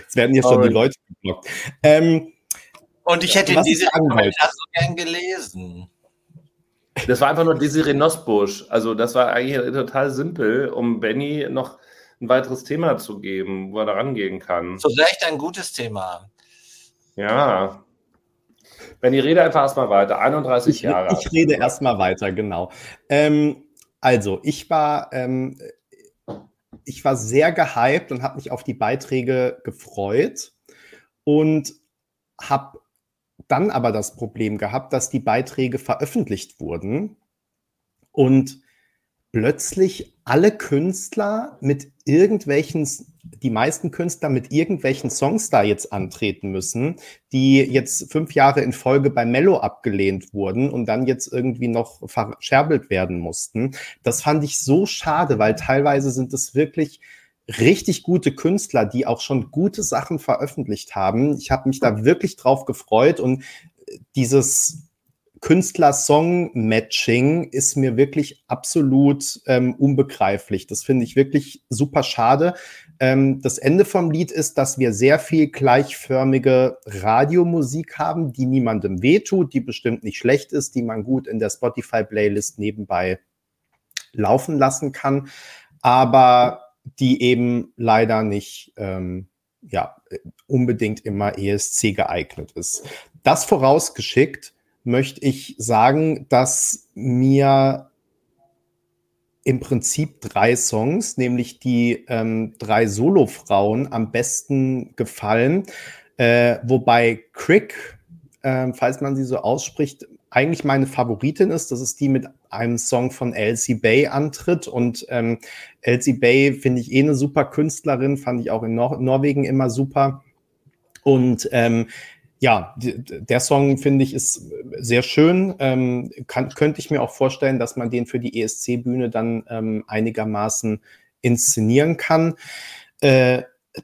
Jetzt werden hier schon die Leute geblockt. Ähm, Und ich hätte diese Kommentar so gern gelesen. Das war einfach nur Desiree Nosbusch. Also das war eigentlich total simpel, um Benny noch ein weiteres Thema zu geben, wo er da rangehen kann. So Recht ein gutes Thema. Ja. Benny, rede einfach erstmal weiter. 31 ich, Jahre. Ich rede erstmal weiter, genau. Ähm, also, ich war, ähm, ich war sehr gehypt und habe mich auf die Beiträge gefreut und habe dann aber das Problem gehabt, dass die Beiträge veröffentlicht wurden und plötzlich alle Künstler mit irgendwelchen, die meisten Künstler mit irgendwelchen Songs da jetzt antreten müssen, die jetzt fünf Jahre in Folge bei Mello abgelehnt wurden und dann jetzt irgendwie noch verscherbelt werden mussten. Das fand ich so schade, weil teilweise sind es wirklich richtig gute Künstler, die auch schon gute Sachen veröffentlicht haben. Ich habe mich da wirklich drauf gefreut und dieses Künstler-Song-Matching ist mir wirklich absolut ähm, unbegreiflich. Das finde ich wirklich super schade. Ähm, das Ende vom Lied ist, dass wir sehr viel gleichförmige Radiomusik haben, die niemandem wehtut, die bestimmt nicht schlecht ist, die man gut in der Spotify-Playlist nebenbei laufen lassen kann. Aber die eben leider nicht ähm, ja, unbedingt immer ESC geeignet ist. Das vorausgeschickt möchte ich sagen, dass mir im Prinzip drei Songs, nämlich die ähm, drei Solo-Frauen, am besten gefallen. Äh, wobei Crick, äh, falls man sie so ausspricht, eigentlich meine Favoritin ist. Das ist die mit einem Song von Elsie Bay antritt. Und ähm, Elsie Bay finde ich eh eine super Künstlerin, fand ich auch in Nor Norwegen immer super. Und ähm, ja, der Song finde ich ist sehr schön. Ähm, kann, könnte ich mir auch vorstellen, dass man den für die ESC-Bühne dann ähm, einigermaßen inszenieren kann. Äh,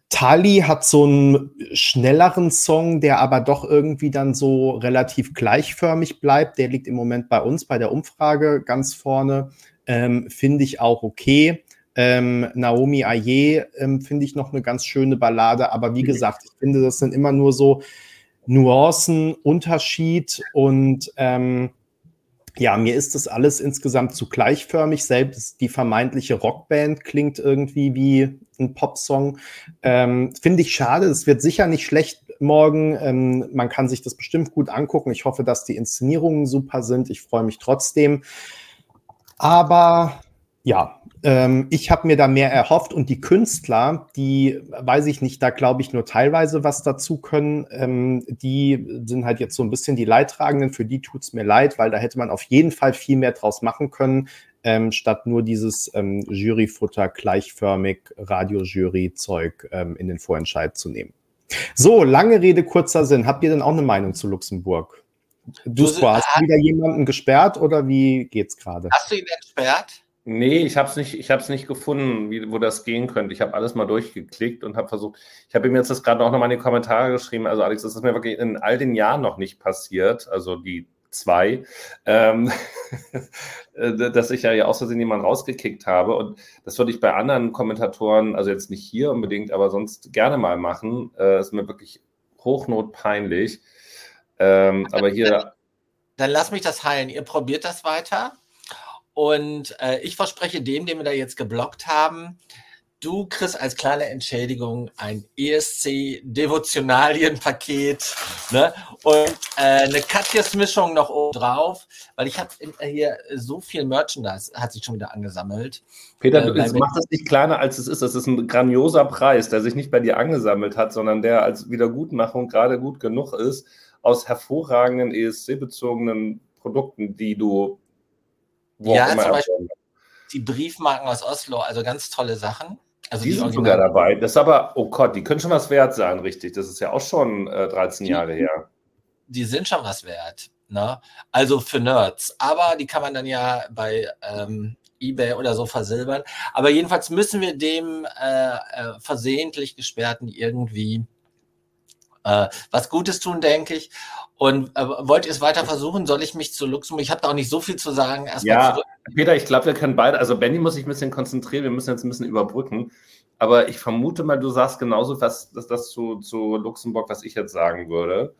Tali hat so einen schnelleren Song, der aber doch irgendwie dann so relativ gleichförmig bleibt. Der liegt im Moment bei uns bei der Umfrage ganz vorne. Ähm, finde ich auch okay. Ähm, Naomi Aye ähm, finde ich noch eine ganz schöne Ballade, aber wie mhm. gesagt, ich finde, das sind immer nur so Nuancen, Unterschied und ähm, ja, mir ist das alles insgesamt zu gleichförmig. Selbst die vermeintliche Rockband klingt irgendwie wie ein Popsong. Ähm, Finde ich schade. Es wird sicher nicht schlecht morgen. Ähm, man kann sich das bestimmt gut angucken. Ich hoffe, dass die Inszenierungen super sind. Ich freue mich trotzdem. Aber ja, ähm, ich habe mir da mehr erhofft und die Künstler, die, weiß ich nicht, da glaube ich nur teilweise was dazu können, ähm, die sind halt jetzt so ein bisschen die Leidtragenden, für die tut es mir leid, weil da hätte man auf jeden Fall viel mehr draus machen können, ähm, statt nur dieses ähm, Juryfutter gleichförmig Radio-Jury-Zeug ähm, in den Vorentscheid zu nehmen. So, lange Rede, kurzer Sinn. Habt ihr denn auch eine Meinung zu Luxemburg? Du, du hast du wieder jemanden gesperrt oder wie geht's gerade? Hast du ihn entsperrt? Nee, ich habe es nicht, ich hab's nicht gefunden, wie, wo das gehen könnte. Ich habe alles mal durchgeklickt und habe versucht, ich habe ihm jetzt das gerade auch nochmal in die Kommentare geschrieben. Also Alex, das ist mir wirklich in all den Jahren noch nicht passiert, also die zwei, ähm, dass ich ja, ja aus Versehen jemanden rausgekickt habe. Und das würde ich bei anderen Kommentatoren, also jetzt nicht hier unbedingt, aber sonst gerne mal machen. Äh, ist mir wirklich hochnotpeinlich. Ähm, aber hier. Dann lass mich das heilen. Ihr probiert das weiter. Und äh, ich verspreche dem, den wir da jetzt geblockt haben, du kriegst als kleine Entschädigung ein ESC-Devotionalien-Paket ne? und äh, eine Katjes-Mischung noch oben drauf, weil ich habe äh, hier so viel Merchandise, hat sich schon wieder angesammelt. Peter, äh, du mach das nicht kleiner, als es ist. Das ist ein grandioser Preis, der sich nicht bei dir angesammelt hat, sondern der als Wiedergutmachung gerade gut genug ist, aus hervorragenden ESC-bezogenen Produkten, die du wo ja, zum Beispiel die Briefmarken aus Oslo, also ganz tolle Sachen. Also die, die sind sogar dabei. Das ist aber, oh Gott, die können schon was wert sein, richtig. Das ist ja auch schon äh, 13 die, Jahre her. Die sind schon was wert. Ne? Also für Nerds. Aber die kann man dann ja bei ähm, eBay oder so versilbern. Aber jedenfalls müssen wir dem äh, äh, versehentlich Gesperrten irgendwie äh, was Gutes tun, denke ich. Und äh, wollt ihr es weiter versuchen? Soll ich mich zu Luxemburg? Ich habe da auch nicht so viel zu sagen. Erstmal ja, zurück. Peter, ich glaube, wir können beide. Also Benny muss sich ein bisschen konzentrieren. Wir müssen jetzt ein bisschen überbrücken. Aber ich vermute mal, du sagst genauso was, das, das zu, zu Luxemburg, was ich jetzt sagen würde.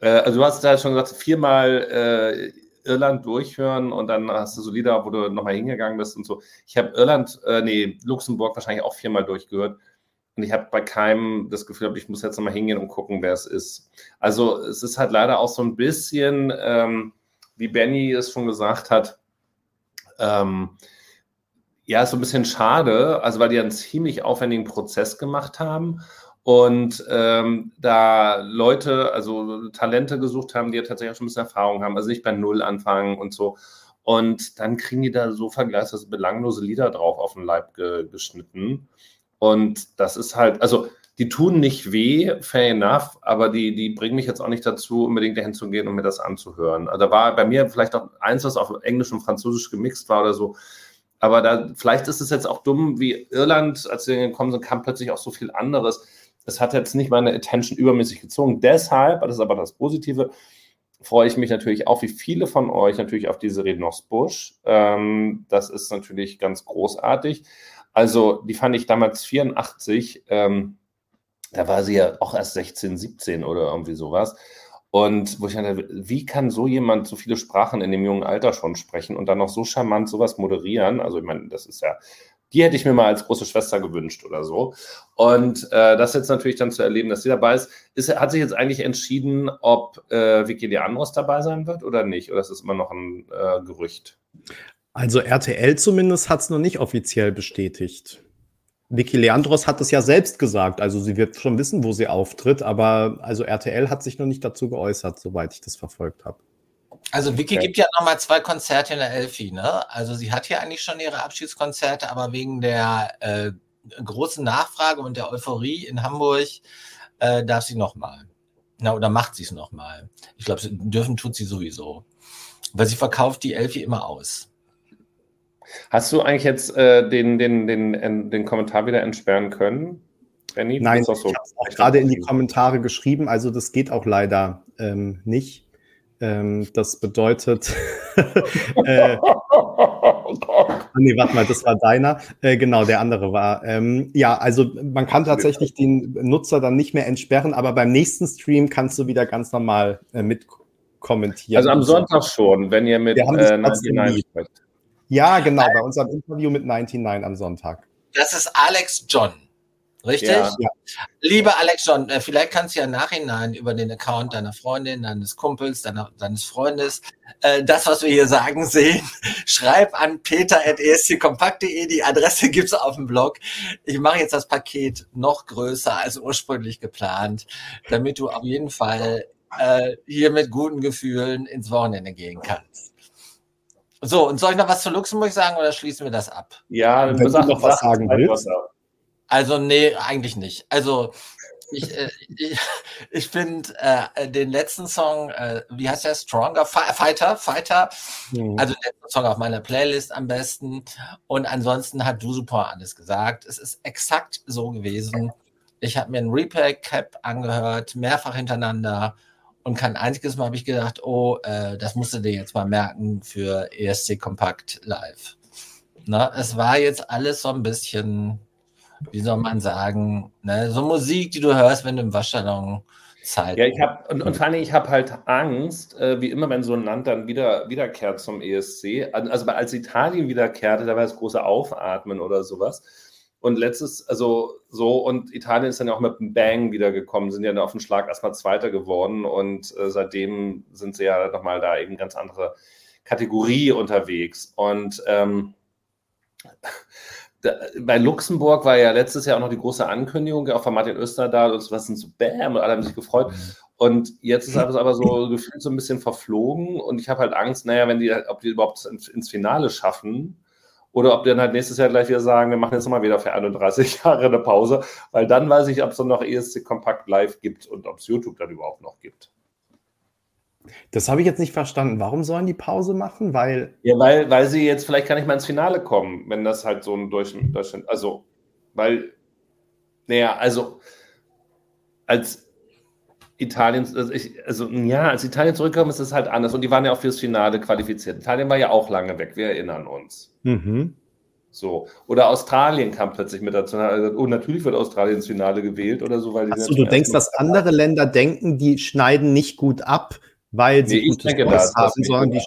Äh, also du hast ja schon gesagt, viermal äh, Irland durchhören und dann hast du so Lieder, wo du nochmal hingegangen bist und so. Ich habe Irland, äh, nee, Luxemburg wahrscheinlich auch viermal durchgehört. Und ich habe bei keinem das Gefühl, ich muss jetzt nochmal hingehen und gucken, wer es ist. Also es ist halt leider auch so ein bisschen, ähm, wie Benny es schon gesagt hat, ähm, ja, so ein bisschen schade, also weil die einen ziemlich aufwendigen Prozess gemacht haben und ähm, da Leute, also Talente gesucht haben, die ja tatsächlich auch schon ein bisschen Erfahrung haben, also nicht bei Null anfangen und so. Und dann kriegen die da so vergleichsweise belanglose Lieder drauf auf den Leib ge geschnitten. Und das ist halt, also die tun nicht weh, fair enough, aber die, die bringen mich jetzt auch nicht dazu, unbedingt dahin zu gehen und mir das anzuhören. Also da war bei mir vielleicht auch eins, was auf Englisch und Französisch gemixt war oder so. Aber da, vielleicht ist es jetzt auch dumm, wie Irland, als wir gekommen sind, kam plötzlich auch so viel anderes. Es hat jetzt nicht meine Attention übermäßig gezogen. Deshalb, das ist aber das Positive, freue ich mich natürlich auch, wie viele von euch, natürlich auf diese Renosbusch. Ähm, das ist natürlich ganz großartig. Also, die fand ich damals 84. Ähm, da war sie ja auch erst 16, 17 oder irgendwie sowas. Und wo ich dachte, wie kann so jemand so viele Sprachen in dem jungen Alter schon sprechen und dann noch so charmant sowas moderieren? Also, ich meine, das ist ja, die hätte ich mir mal als große Schwester gewünscht oder so. Und äh, das jetzt natürlich dann zu erleben, dass sie dabei ist, ist hat sich jetzt eigentlich entschieden, ob äh, Vicky Leandros dabei sein wird oder nicht? Oder ist es immer noch ein äh, Gerücht? Also RTL zumindest hat es noch nicht offiziell bestätigt. Vicky Leandros hat es ja selbst gesagt, also sie wird schon wissen, wo sie auftritt, aber also RTL hat sich noch nicht dazu geäußert, soweit ich das verfolgt habe. Also Vicky okay. gibt ja nochmal zwei Konzerte in der Elfi, ne? Also sie hat ja eigentlich schon ihre Abschiedskonzerte, aber wegen der äh, großen Nachfrage und der Euphorie in Hamburg äh, darf sie nochmal. Na, oder macht sie es nochmal. Ich glaube, dürfen tut sie sowieso. Weil sie verkauft die Elfi immer aus. Hast du eigentlich jetzt äh, den, den, den, den Kommentar wieder entsperren können? Benny? Nein, so ich habe es auch gerade in die Kommentare geschrieben, also das geht auch leider ähm, nicht. Ähm, das bedeutet, äh, oh nee, warte mal, das war deiner. Äh, genau, der andere war. Ähm, ja, also man kann tatsächlich den Nutzer dann nicht mehr entsperren, aber beim nächsten Stream kannst du wieder ganz normal äh, mit kommentieren. Also am Sonntag schon, wenn ihr mit äh, 99 sprecht. Ja, genau, bei unserem Interview mit 99 am Sonntag. Das ist Alex John. Richtig? Ja. Lieber Alex John, äh, vielleicht kannst du ja Nachhinein über den Account deiner Freundin, deines Kumpels, deiner, deines Freundes, äh, das, was wir hier sagen, sehen. Schreib an peter.estkompakt.de. Die Adresse gibt's auf dem Blog. Ich mache jetzt das Paket noch größer als ursprünglich geplant, damit du auf jeden Fall äh, hier mit guten Gefühlen ins Wochenende gehen kannst. So, und soll ich noch was zu Luxemburg sagen oder schließen wir das ab? Ja, wenn du noch was sagen willst. Also, nee, eigentlich nicht. Also, ich, äh, ich, ich finde äh, den letzten Song, äh, wie heißt der? Stronger Fighter, Fighter. Mhm. Also der Song auf meiner Playlist am besten. Und ansonsten hat du super alles gesagt. Es ist exakt so gewesen. Ich habe mir ein Replay-Cap angehört, mehrfach hintereinander. Und kein einziges Mal habe ich gedacht, oh, äh, das musst du dir jetzt mal merken für ESC Kompakt Live. Na, es war jetzt alles so ein bisschen wie soll man sagen, ne, so Musik, die du hörst, wenn du im Waschsalon Zeit. Ja, ich habe und, und vor allem ich habe halt Angst, äh, wie immer, wenn so ein Land dann wieder wiederkehrt zum ESC. Also als Italien wiederkehrte, da war das große Aufatmen oder sowas. Und letztes, also so, und Italien ist dann ja auch mit einem Bang wiedergekommen, sind ja dann auf den Schlag erstmal Zweiter geworden und äh, seitdem sind sie ja nochmal da eben ganz andere Kategorie unterwegs. Und ähm, da, bei Luxemburg war ja letztes Jahr auch noch die große Ankündigung, auch von Martin Österdahl und was sind so Bäm und alle haben sich gefreut. Mhm. Und jetzt ist es aber so gefühlt so ein bisschen verflogen und ich habe halt Angst, naja, wenn die, ob die überhaupt ins Finale schaffen oder ob die dann halt nächstes Jahr gleich wieder sagen, wir machen jetzt mal wieder für 31 Jahre eine Pause, weil dann weiß ich, ob es dann noch ESC Kompakt live gibt und ob es YouTube dann überhaupt noch gibt. Das habe ich jetzt nicht verstanden. Warum sollen die Pause machen? Weil. Ja, weil, weil sie jetzt vielleicht gar nicht mal ins Finale kommen, wenn das halt so ein Deutschland. Also, weil. Naja, also. Als Italien, also, ich, also ja, als Italien zurückkam, ist es halt anders. Und die waren ja auch fürs Finale qualifiziert. Italien war ja auch lange weg, wir erinnern uns. Mhm. So. Oder Australien kam plötzlich mit dazu. Oh, natürlich wird Australien ins Finale gewählt oder so. Weil Achso, du denkst, dass andere Länder denken, die schneiden nicht gut ab, weil sie nee, ich denke das, haben, sondern die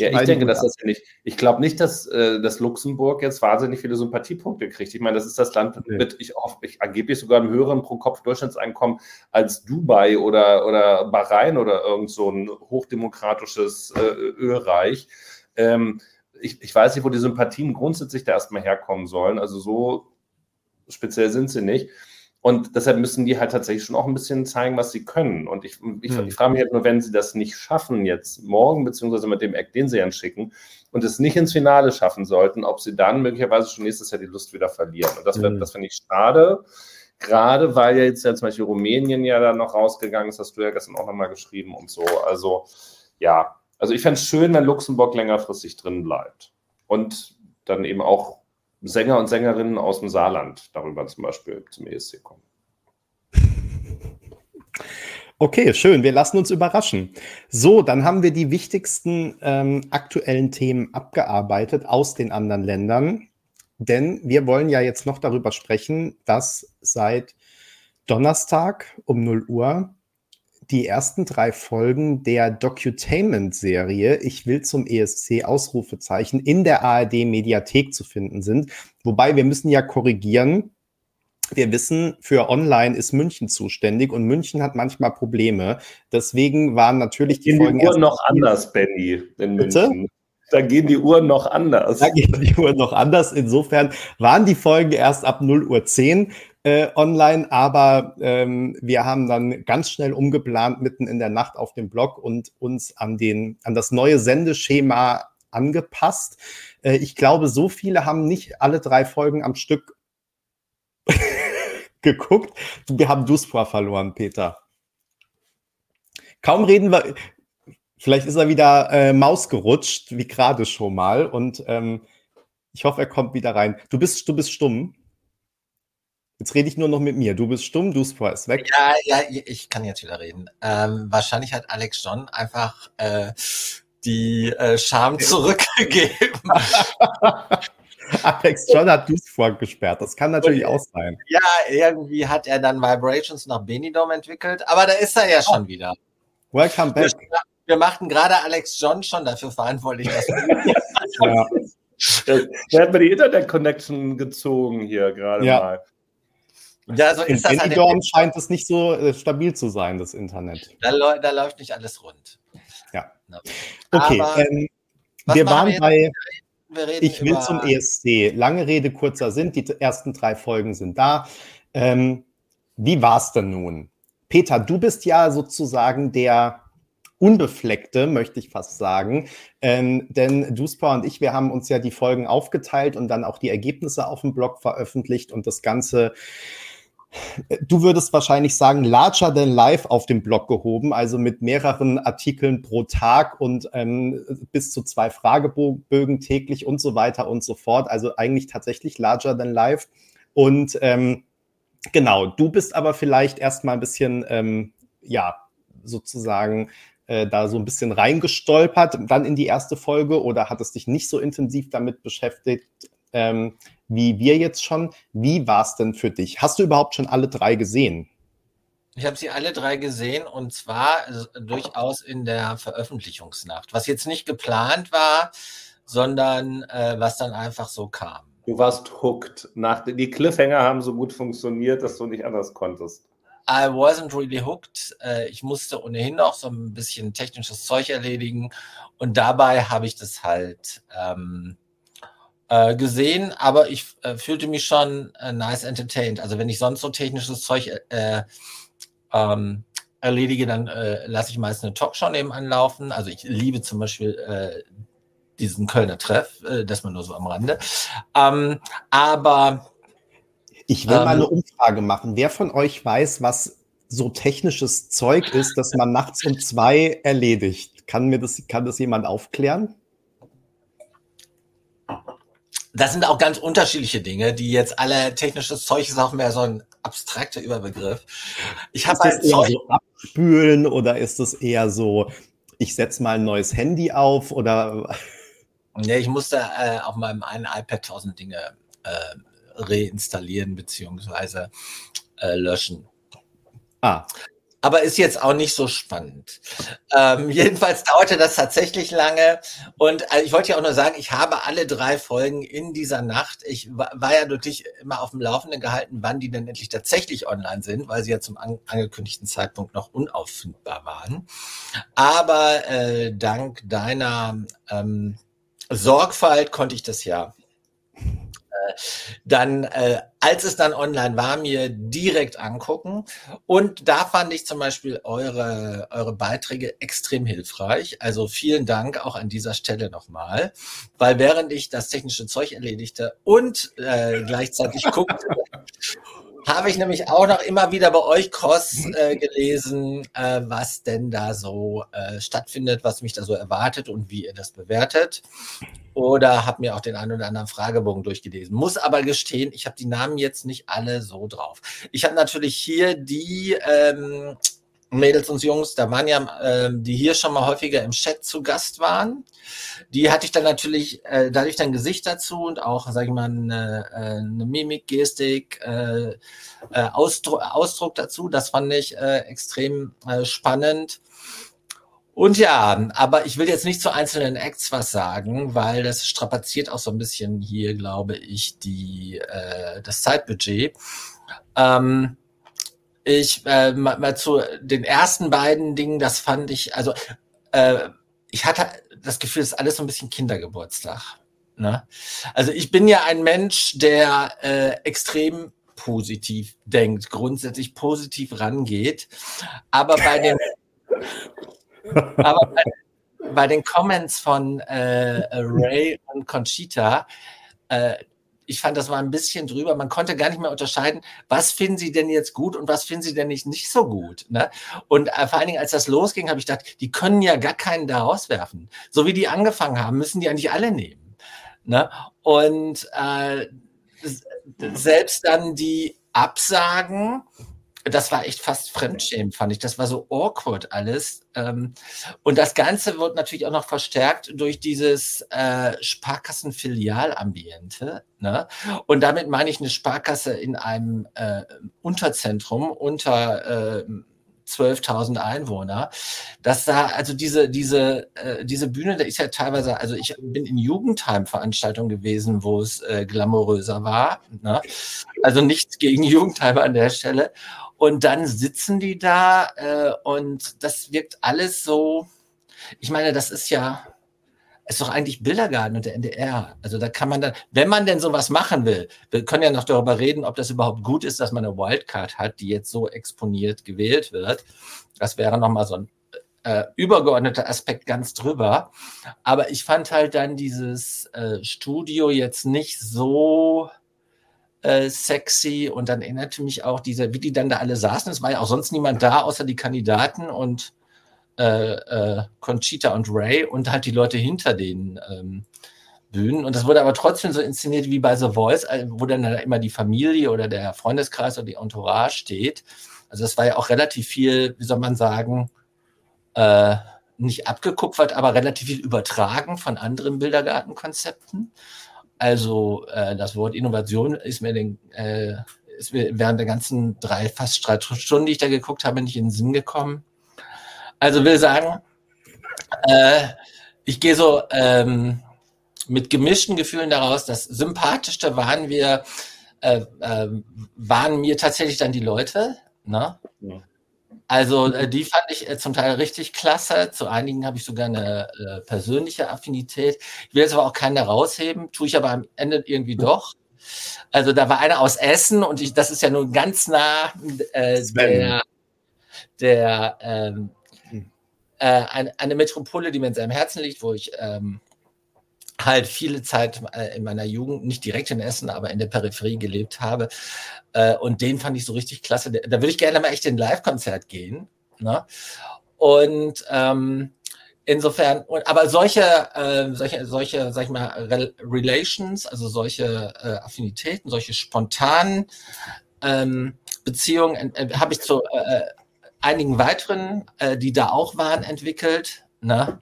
ja, ich denke, dass das ja nicht. Ich glaube nicht, dass, äh, dass Luxemburg jetzt wahnsinnig viele Sympathiepunkte kriegt. Ich meine, das ist das Land mit, ich, ich angeblich sogar einem höheren Pro-Kopf-Durchschnittseinkommen als Dubai oder, oder Bahrain oder irgend so ein hochdemokratisches äh, Ölreich. Ähm, ich, ich weiß nicht, wo die Sympathien grundsätzlich da erstmal herkommen sollen. Also so speziell sind sie nicht. Und deshalb müssen die halt tatsächlich schon auch ein bisschen zeigen, was sie können. Und ich, ich, hm. ich frage mich halt nur, wenn sie das nicht schaffen, jetzt morgen, beziehungsweise mit dem Act, den sie anschicken, und es nicht ins Finale schaffen sollten, ob sie dann möglicherweise schon nächstes Jahr die Lust wieder verlieren. Und das, hm. das finde ich schade, gerade weil ja jetzt ja zum Beispiel Rumänien ja da noch rausgegangen ist, hast du ja gestern auch nochmal geschrieben und so. Also ja, also ich fände es schön, wenn Luxemburg längerfristig drin bleibt. Und dann eben auch Sänger und Sängerinnen aus dem Saarland darüber zum Beispiel zum ESC kommen. Okay, schön. Wir lassen uns überraschen. So, dann haben wir die wichtigsten ähm, aktuellen Themen abgearbeitet aus den anderen Ländern. Denn wir wollen ja jetzt noch darüber sprechen, dass seit Donnerstag um 0 Uhr die ersten drei Folgen der Docutainment-Serie Ich will zum ESC Ausrufezeichen in der ARD-Mediathek zu finden sind. Wobei wir müssen ja korrigieren. Wir wissen, für Online ist München zuständig und München hat manchmal Probleme. Deswegen waren natürlich die, die Folgen. Die Uhren noch anders, Benny, in Bitte? München. Da gehen die Uhren noch anders. Da gehen die Uhren noch anders. Insofern waren die Folgen erst ab 0 Uhr 10 äh, online, aber ähm, wir haben dann ganz schnell umgeplant mitten in der Nacht auf dem Blog und uns an, den, an das neue Sendeschema angepasst. Äh, ich glaube, so viele haben nicht alle drei Folgen am Stück geguckt. Wir haben Duspra verloren, Peter. Kaum reden wir, vielleicht ist er wieder äh, Maus gerutscht, wie gerade schon mal. Und ähm, ich hoffe, er kommt wieder rein. Du bist, du bist stumm. Jetzt rede ich nur noch mit mir. Du bist stumm, du ist weg. Ja, ja, ich kann jetzt wieder reden. Ähm, wahrscheinlich hat Alex John einfach äh, die äh, Scham zurückgegeben. Alex John hat Duisburg gesperrt. Das kann natürlich auch sein. Ja, irgendwie hat er dann Vibrations nach Benidorm entwickelt, aber da ist er ja schon wieder. Welcome back. Wir, wir machten gerade Alex John schon dafür verantwortlich, dass wir ja. Der hat mir die Internet-Connection gezogen hier gerade ja. mal. Ja, so ist In das halt scheint es nicht so äh, stabil zu sein, das Internet. Da, da läuft nicht alles rund. Ja. Okay, ähm, wir waren wir bei Ich will zum ESC. Lange Rede, kurzer Sinn. Die ersten drei Folgen sind da. Ähm, wie war es denn nun? Peter, du bist ja sozusagen der Unbefleckte, möchte ich fast sagen. Ähm, denn Duspa und ich, wir haben uns ja die Folgen aufgeteilt und dann auch die Ergebnisse auf dem Blog veröffentlicht und das Ganze Du würdest wahrscheinlich sagen, larger than life auf dem Blog gehoben, also mit mehreren Artikeln pro Tag und ähm, bis zu zwei Fragebögen täglich und so weiter und so fort. Also eigentlich tatsächlich larger than life. Und ähm, genau, du bist aber vielleicht erstmal ein bisschen, ähm, ja, sozusagen äh, da so ein bisschen reingestolpert, dann in die erste Folge oder hattest dich nicht so intensiv damit beschäftigt. Ähm, wie wir jetzt schon. Wie war es denn für dich? Hast du überhaupt schon alle drei gesehen? Ich habe sie alle drei gesehen und zwar durchaus in der Veröffentlichungsnacht, was jetzt nicht geplant war, sondern äh, was dann einfach so kam. Du warst hooked. Nach, die Cliffhanger haben so gut funktioniert, dass du nicht anders konntest. I wasn't really hooked. Äh, ich musste ohnehin noch so ein bisschen technisches Zeug erledigen und dabei habe ich das halt ähm, äh, gesehen, aber ich äh, fühlte mich schon äh, nice entertained. Also wenn ich sonst so technisches Zeug äh, ähm, erledige, dann äh, lasse ich meist eine Talkshow nebenan laufen. Also ich liebe zum Beispiel diesen Kölner Treff, das mal nur so am Rande. Ähm, aber ich will ähm, mal eine Umfrage machen. Wer von euch weiß, was so technisches Zeug ist, das man nachts um zwei erledigt? Kann mir das, kann das jemand aufklären? Das sind auch ganz unterschiedliche Dinge, die jetzt alle technisches Zeug ist auch mehr so ein abstrakter Überbegriff. Ich habe halt Zeug so abspülen oder ist es eher so, ich setze mal ein neues Handy auf oder? Nee, ich musste äh, auf meinem einen iPad tausend Dinge äh, reinstallieren beziehungsweise äh, löschen. Ah. Aber ist jetzt auch nicht so spannend. Ähm, jedenfalls dauerte das tatsächlich lange. Und also ich wollte ja auch nur sagen, ich habe alle drei Folgen in dieser Nacht, ich war, ja natürlich immer auf dem Laufenden gehalten, wann die denn endlich tatsächlich online sind, weil sie ja zum an, angekündigten Zeitpunkt noch unauffindbar waren. Aber äh, dank deiner ähm, Sorgfalt konnte ich das ja dann, äh, als es dann online war, mir direkt angucken. Und da fand ich zum Beispiel eure, eure Beiträge extrem hilfreich. Also vielen Dank auch an dieser Stelle nochmal, weil während ich das technische Zeug erledigte und äh, gleichzeitig guckte, habe ich nämlich auch noch immer wieder bei euch Cross äh, gelesen, äh, was denn da so äh, stattfindet, was mich da so erwartet und wie ihr das bewertet. Oder habe mir auch den einen oder anderen Fragebogen durchgelesen. Muss aber gestehen, ich habe die Namen jetzt nicht alle so drauf. Ich habe natürlich hier die ähm, Mädels und Jungs, da waren ja, äh, die hier schon mal häufiger im Chat zu Gast waren. Die hatte ich dann natürlich, äh, dadurch dann Gesicht dazu und auch, sage ich mal, eine, äh, eine Mimik, Gestik, äh, äh, Ausdruck, Ausdruck dazu. Das fand ich äh, extrem äh, spannend. Und ja, aber ich will jetzt nicht zu einzelnen Acts was sagen, weil das strapaziert auch so ein bisschen hier, glaube ich, die, äh, das Zeitbudget. Ähm, ich äh, mal, mal zu den ersten beiden Dingen, das fand ich, also äh, ich hatte das Gefühl, es ist alles so ein bisschen Kindergeburtstag. Ne? Also ich bin ja ein Mensch, der äh, extrem positiv denkt, grundsätzlich positiv rangeht, aber bei den aber bei, bei, den Comments von äh, Ray und Conchita äh, ich fand, das war ein bisschen drüber. Man konnte gar nicht mehr unterscheiden, was finden Sie denn jetzt gut und was finden Sie denn nicht, nicht so gut. Ne? Und äh, vor allen Dingen, als das losging, habe ich gedacht, die können ja gar keinen da rauswerfen. So wie die angefangen haben, müssen die eigentlich alle nehmen. Ne? Und äh, selbst dann die Absagen, das war echt fast Fremdschämen, fand ich. Das war so awkward alles. Ähm, und das Ganze wird natürlich auch noch verstärkt durch dieses äh, Sparkassenfilialambiente. Ne? Und damit meine ich eine Sparkasse in einem äh, Unterzentrum unter äh, 12.000 Einwohner. Das sah, also diese, diese, äh, diese Bühne, da ist ja teilweise, also ich bin in Jugendheim-Veranstaltungen gewesen, wo es äh, glamouröser war. Ne? Also nichts gegen Jugendheime an der Stelle. Und dann sitzen die da äh, und das wirkt alles so. Ich meine, das ist ja, ist doch eigentlich Bildergarten und der NDR. Also da kann man dann, wenn man denn sowas machen will, wir können ja noch darüber reden, ob das überhaupt gut ist, dass man eine Wildcard hat, die jetzt so exponiert gewählt wird. Das wäre nochmal so ein äh, übergeordneter Aspekt ganz drüber. Aber ich fand halt dann dieses äh, Studio jetzt nicht so äh, sexy und dann erinnerte mich auch diese, wie die dann da alle saßen. Es war ja auch sonst niemand da, außer die Kandidaten und äh, äh, Conchita und Ray und halt die Leute hinter den ähm, Bühnen. Und das wurde aber trotzdem so inszeniert wie bei The Voice, äh, wo dann da immer die Familie oder der Freundeskreis oder die Entourage steht. Also das war ja auch relativ viel, wie soll man sagen, äh, nicht abgekupfert, aber relativ viel übertragen von anderen Bildergartenkonzepten. Also äh, das Wort Innovation ist mir, den, äh, ist mir während der ganzen drei, fast drei Stunden, die ich da geguckt habe, nicht in den Sinn gekommen. Also will sagen, äh, ich gehe so ähm, mit gemischten Gefühlen daraus. Das Sympathischste waren wir, äh, äh, waren mir tatsächlich dann die Leute. Ne? Ja. Also äh, die fand ich äh, zum Teil richtig klasse. Zu einigen habe ich sogar eine äh, persönliche Affinität. Ich will jetzt aber auch keine rausheben, tue ich aber am Ende irgendwie doch. Also da war einer aus Essen und ich, das ist ja nun ganz nah äh, der, der ähm, hm. äh, eine, eine Metropole, die mir in seinem Herzen liegt, wo ich ähm, halt viele Zeit äh, in meiner Jugend, nicht direkt in Essen, aber in der Peripherie gelebt habe. Äh, und den fand ich so richtig klasse. Da würde ich gerne mal echt in ein Live-Konzert gehen. Ne? Und ähm, insofern, aber solche, äh, solche, solche, sag ich mal, Relations, also solche äh, Affinitäten, solche spontanen ähm, Beziehungen äh, habe ich zu äh, einigen weiteren, äh, die da auch waren, entwickelt. Ne?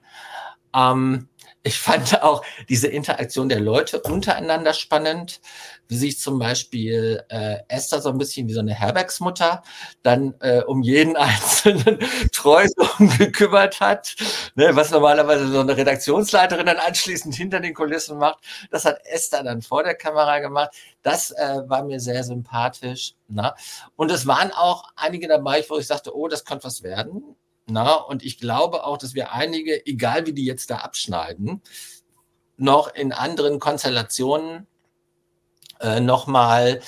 Ähm, ich fand auch diese Interaktion der Leute untereinander spannend, wie sich zum Beispiel äh, Esther so ein bisschen wie so eine Herbergsmutter dann äh, um jeden einzelnen treu gekümmert hat, ne, was normalerweise so eine Redaktionsleiterin dann anschließend hinter den Kulissen macht. Das hat Esther dann vor der Kamera gemacht. Das äh, war mir sehr sympathisch. Na? Und es waren auch einige dabei, wo ich sagte, oh, das könnte was werden. Na, und ich glaube auch, dass wir einige, egal wie die jetzt da abschneiden, noch in anderen Konstellationen äh, nochmal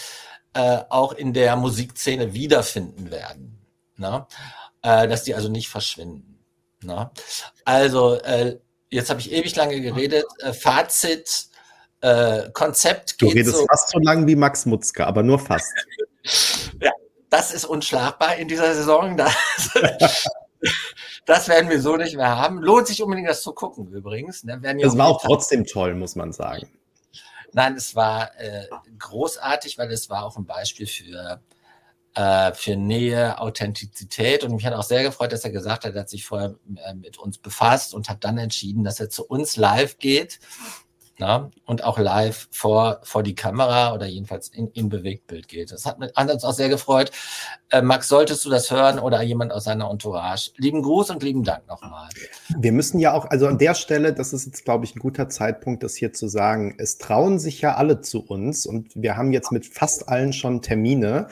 äh, auch in der Musikszene wiederfinden werden. Na? Äh, dass die also nicht verschwinden. Na? Also, äh, jetzt habe ich ewig lange geredet. Äh, Fazit, äh, Konzept Du redest so, fast so lang wie Max Mutzke, aber nur fast. ja, das ist unschlagbar in dieser Saison. Das, das werden wir so nicht mehr haben. Lohnt sich unbedingt, das zu gucken übrigens. Ne? Das war auch trotzdem toll, muss man sagen. Nein, es war äh, großartig, weil es war auch ein Beispiel für, äh, für Nähe, Authentizität. Und mich hat auch sehr gefreut, dass er gesagt hat, er hat sich vorher äh, mit uns befasst und hat dann entschieden, dass er zu uns live geht na, und auch live vor, vor die Kamera oder jedenfalls in, in Bewegtbild geht. Das hat, mich, hat uns auch sehr gefreut. Äh, Max, solltest du das hören oder jemand aus seiner Entourage? Lieben Gruß und lieben Dank nochmal. Wir müssen ja auch, also an der Stelle, das ist jetzt, glaube ich, ein guter Zeitpunkt, das hier zu sagen. Es trauen sich ja alle zu uns und wir haben jetzt mit fast allen schon Termine.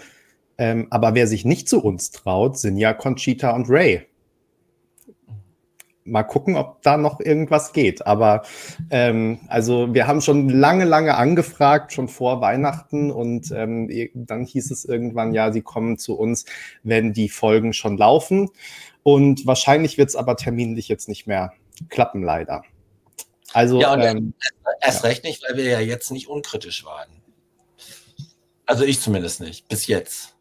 Ähm, aber wer sich nicht zu uns traut, sind ja Conchita und Ray mal gucken, ob da noch irgendwas geht. Aber ähm, also wir haben schon lange, lange angefragt, schon vor Weihnachten und ähm, dann hieß es irgendwann, ja, sie kommen zu uns, wenn die Folgen schon laufen. Und wahrscheinlich wird es aber terminlich jetzt nicht mehr klappen, leider. Also ja, und ähm, erst recht nicht, weil wir ja jetzt nicht unkritisch waren. Also ich zumindest nicht, bis jetzt.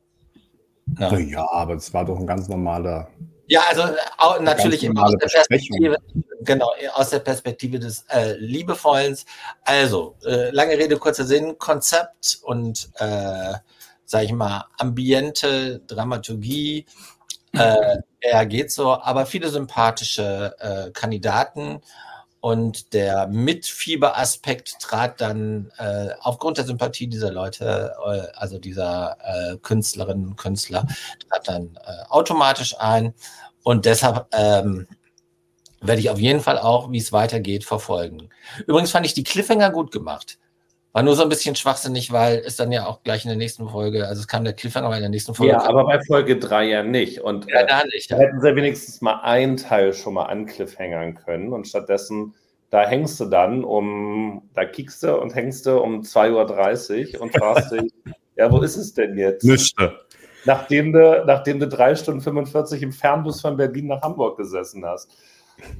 Ja, ja aber es war doch ein ganz normaler ja, also auch, natürlich immer aus der Perspektive, genau, aus der Perspektive des äh, Liebevollens. Also, äh, lange Rede, kurzer Sinn, Konzept und, äh, sag ich mal, Ambiente, Dramaturgie, äh, er geht so, aber viele sympathische äh, Kandidaten und der Mitfieberaspekt trat dann äh, aufgrund der Sympathie dieser Leute, äh, also dieser äh, Künstlerinnen und Künstler, trat dann äh, automatisch ein. Und deshalb ähm, werde ich auf jeden Fall auch, wie es weitergeht, verfolgen. Übrigens fand ich die Cliffhanger gut gemacht. War nur so ein bisschen schwachsinnig, weil es dann ja auch gleich in der nächsten Folge, also es kam der Cliffhanger in der nächsten Folge. Ja, aber bei Folge 3 ja nicht. Und ja, da nicht, ja. hätten sie wenigstens mal einen Teil schon mal an Cliffhangern können und stattdessen da hängst du dann um, da kickst du und hängst du um 2.30 Uhr und fragst dich, ja, wo ist es denn jetzt? Nüchte. Nachdem du, nachdem du drei Stunden 45 im Fernbus von Berlin nach Hamburg gesessen hast.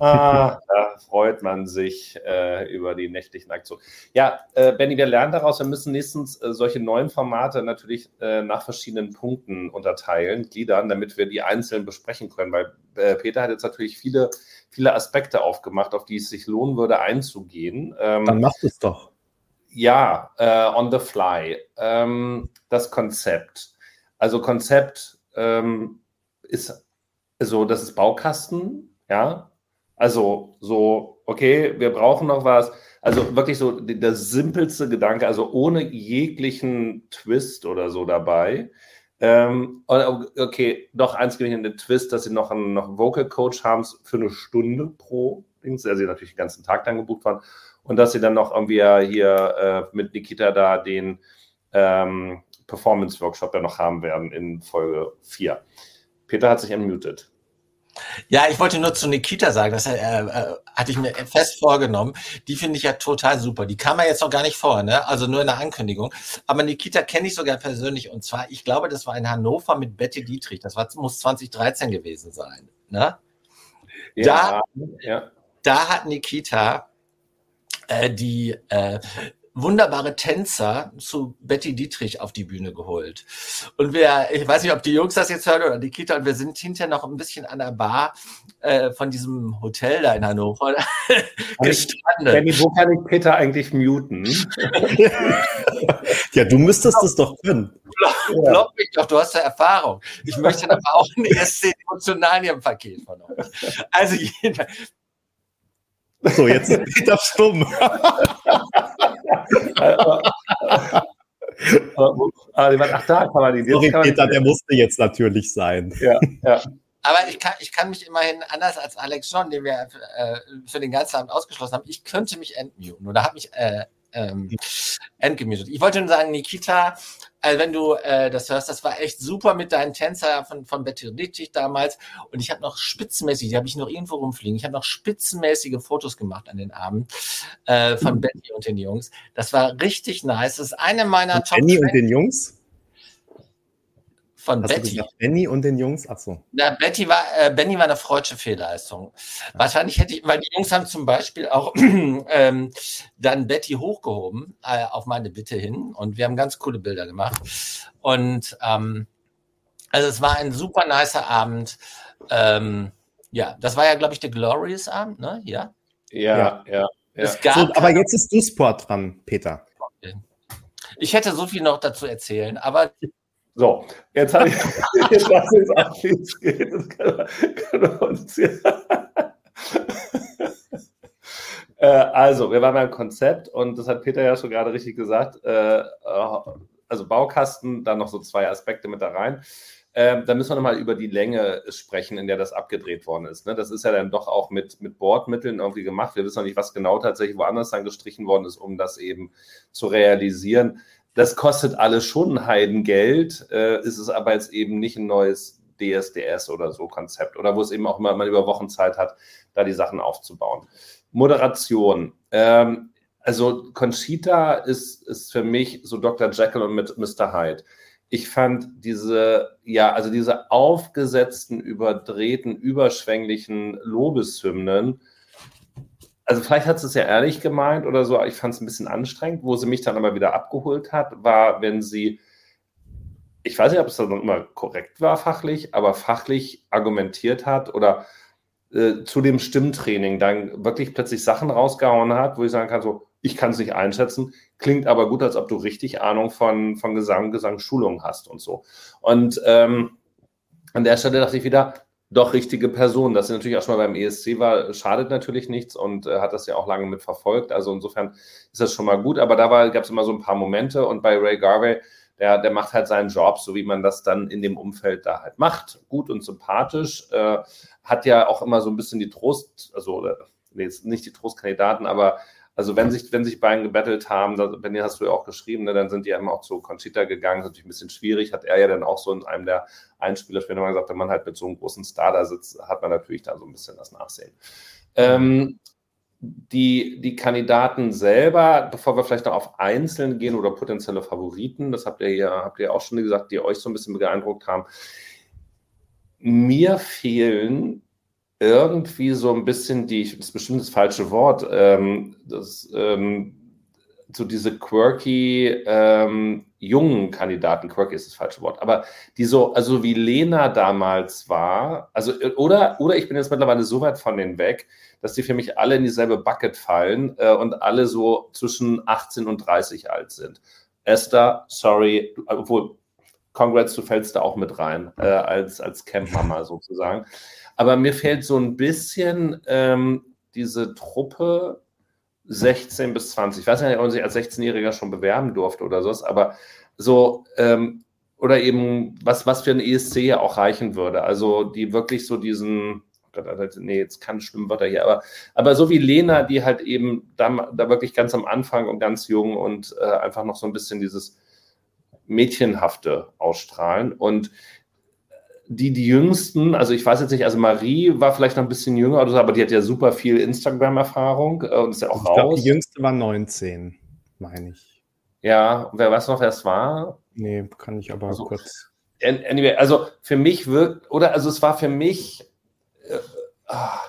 Ah, da freut man sich äh, über die nächtlichen Aktionen. Ja, äh, Benny, wir lernen daraus, wir müssen nächstens äh, solche neuen Formate natürlich äh, nach verschiedenen Punkten unterteilen, gliedern, damit wir die einzeln besprechen können, weil äh, Peter hat jetzt natürlich viele viele Aspekte aufgemacht, auf die es sich lohnen würde, einzugehen. Ähm, Dann macht es doch. Ja, äh, on the fly. Ähm, das Konzept. Also Konzept ähm, ist so, das ist Baukasten, ja. Also so, okay, wir brauchen noch was. Also wirklich so der simpelste Gedanke, also ohne jeglichen Twist oder so dabei. Ähm, okay, noch eins gewinnt den Twist, dass sie noch einen, noch Vocal Coach haben für eine Stunde pro Dings, der sie natürlich den ganzen Tag dann gebucht waren. Und dass sie dann noch irgendwie hier äh, mit Nikita da den ähm, Performance Workshop ja noch haben werden in Folge 4. Peter hat sich unmuted. Ja, ich wollte nur zu Nikita sagen, das äh, äh, hatte ich mir fest vorgenommen. Die finde ich ja total super. Die kam ja jetzt noch gar nicht vor, ne? Also nur in der Ankündigung. Aber Nikita kenne ich sogar persönlich und zwar, ich glaube, das war in Hannover mit Betty Dietrich. Das war, muss 2013 gewesen sein, ne? Ja, da, ja. da hat Nikita äh, die äh, wunderbare Tänzer zu Betty Dietrich auf die Bühne geholt. Und wir, ich weiß nicht, ob die Jungs das jetzt hören oder die Kita, und wir sind hinterher noch ein bisschen an der Bar äh, von diesem Hotel da in Hannover gestrandet. Benny, wo kann ich Peter eigentlich muten? ja, du müsstest es doch können. Glaub, glaub mich doch, du hast ja Erfahrung. Ich möchte aber auch ein erste Emotionalien-Paket von euch. Also jedenfalls, so, jetzt ist Peter stumm. Ach, da kann man die. Sorry, Peter, der musste jetzt natürlich sein. Ja, ja. Aber ich kann, ich kann mich immerhin, anders als Alex John, den wir äh, für den ganzen Abend ausgeschlossen haben, ich könnte mich entmuten oder habe mich äh, ähm, entgemutet. Ich wollte nur sagen, Nikita, also wenn du äh, das hörst, das war echt super mit deinen Tänzer von, von Betty Ritchie damals. Und ich habe noch spitzenmäßig, die habe ich noch irgendwo rumfliegen, ich habe noch spitzenmäßige Fotos gemacht an den Abend äh, von mhm. Betty und den Jungs. Das war richtig nice. Das ist eine meiner Top. Benny und den Jungs? Von Hast Betty. Du gesagt, Benny und den Jungs? Achso. Na, Betty war, äh, Benny war eine freudsche Fehlleistung. Wahrscheinlich hätte ich, weil die Jungs haben zum Beispiel auch ähm, dann Betty hochgehoben äh, auf meine Bitte hin und wir haben ganz coole Bilder gemacht. Und ähm, also es war ein super nicer Abend. Ähm, ja, das war ja, glaube ich, der Glorious Abend, ne? Ja. Ja, ja. ja. So, aber jetzt ist du Sport dran, Peter. Ich hätte so viel noch dazu erzählen, aber so, jetzt habe ich, jetzt lass uns abschließend hier. äh, also, wir waren beim Konzept und das hat Peter ja schon gerade richtig gesagt. Äh, also Baukasten, dann noch so zwei Aspekte mit da rein. Ähm, da müssen wir nochmal über die Länge sprechen, in der das abgedreht worden ist. Ne? Das ist ja dann doch auch mit, mit Bordmitteln irgendwie gemacht. Wir wissen noch nicht, was genau tatsächlich woanders dann gestrichen worden ist, um das eben zu realisieren. Das kostet alles schon Heidengeld, äh, ist es aber jetzt eben nicht ein neues DSDS oder so Konzept oder wo es eben auch immer man über Wochen Zeit hat, da die Sachen aufzubauen. Moderation. Ähm, also Conchita ist, ist für mich so Dr. Jekyll und mit Mr. Hyde. Ich fand diese, ja, also diese aufgesetzten, überdrehten, überschwänglichen Lobeshymnen also vielleicht hat sie es ja ehrlich gemeint oder so, ich fand es ein bisschen anstrengend. Wo sie mich dann aber wieder abgeholt hat, war, wenn sie, ich weiß nicht, ob es dann immer korrekt war fachlich, aber fachlich argumentiert hat oder äh, zu dem Stimmtraining dann wirklich plötzlich Sachen rausgehauen hat, wo ich sagen kann, so, ich kann es nicht einschätzen, klingt aber gut, als ob du richtig Ahnung von, von Gesang, Gesangsschulung hast und so. Und ähm, an der Stelle dachte ich wieder, doch richtige Person. Dass sie natürlich auch schon mal beim ESC war, schadet natürlich nichts und äh, hat das ja auch lange mit verfolgt. Also insofern ist das schon mal gut. Aber da gab es immer so ein paar Momente und bei Ray Garvey, der, der macht halt seinen Job, so wie man das dann in dem Umfeld da halt macht. Gut und sympathisch. Äh, hat ja auch immer so ein bisschen die Trost, also nee, nicht die Trostkandidaten, aber also wenn sich, wenn sich beiden gebettelt haben, Benny hast du ja auch geschrieben, ne, dann sind die immer auch zu Conchita gegangen, ist natürlich ein bisschen schwierig, hat er ja dann auch so in einem der Einspieler später mal gesagt, wenn man halt mit so einem großen Star da sitzt, hat man natürlich da so ein bisschen das Nachsehen. Ähm, die, die Kandidaten selber, bevor wir vielleicht noch auf Einzelne gehen oder potenzielle Favoriten, das habt ihr ja, habt ihr auch schon gesagt, die euch so ein bisschen beeindruckt haben. Mir fehlen irgendwie so ein bisschen die, das ist bestimmt das falsche Wort, ähm, das, ähm, so diese quirky ähm, jungen Kandidaten, quirky ist das falsche Wort, aber die so, also wie Lena damals war, also oder, oder ich bin jetzt mittlerweile so weit von denen weg, dass die für mich alle in dieselbe Bucket fallen äh, und alle so zwischen 18 und 30 alt sind. Esther, sorry, obwohl, congrats, du fällst da auch mit rein, äh, als, als Camp-Mama sozusagen. Aber mir fehlt so ein bisschen ähm, diese Truppe 16 bis 20. Ich weiß nicht, ob man sich als 16-Jähriger schon bewerben durfte oder so, aber so, ähm, oder eben, was, was für ein ESC ja auch reichen würde. Also, die wirklich so diesen, oh nee, jetzt kann Schwimmwörter hier, aber, aber so wie Lena, die halt eben da, da wirklich ganz am Anfang und ganz jung und äh, einfach noch so ein bisschen dieses Mädchenhafte ausstrahlen. Und die, die jüngsten, also ich weiß jetzt nicht, also Marie war vielleicht noch ein bisschen jünger oder so, aber die hat ja super viel Instagram-Erfahrung äh, und ist ja auch ich raus. Glaub, die jüngste war 19, meine ich. Ja, wer weiß noch, wer es war? Nee, kann ich aber also, kurz. Anyway, also für mich wirkt, oder also es war für mich, äh, ah,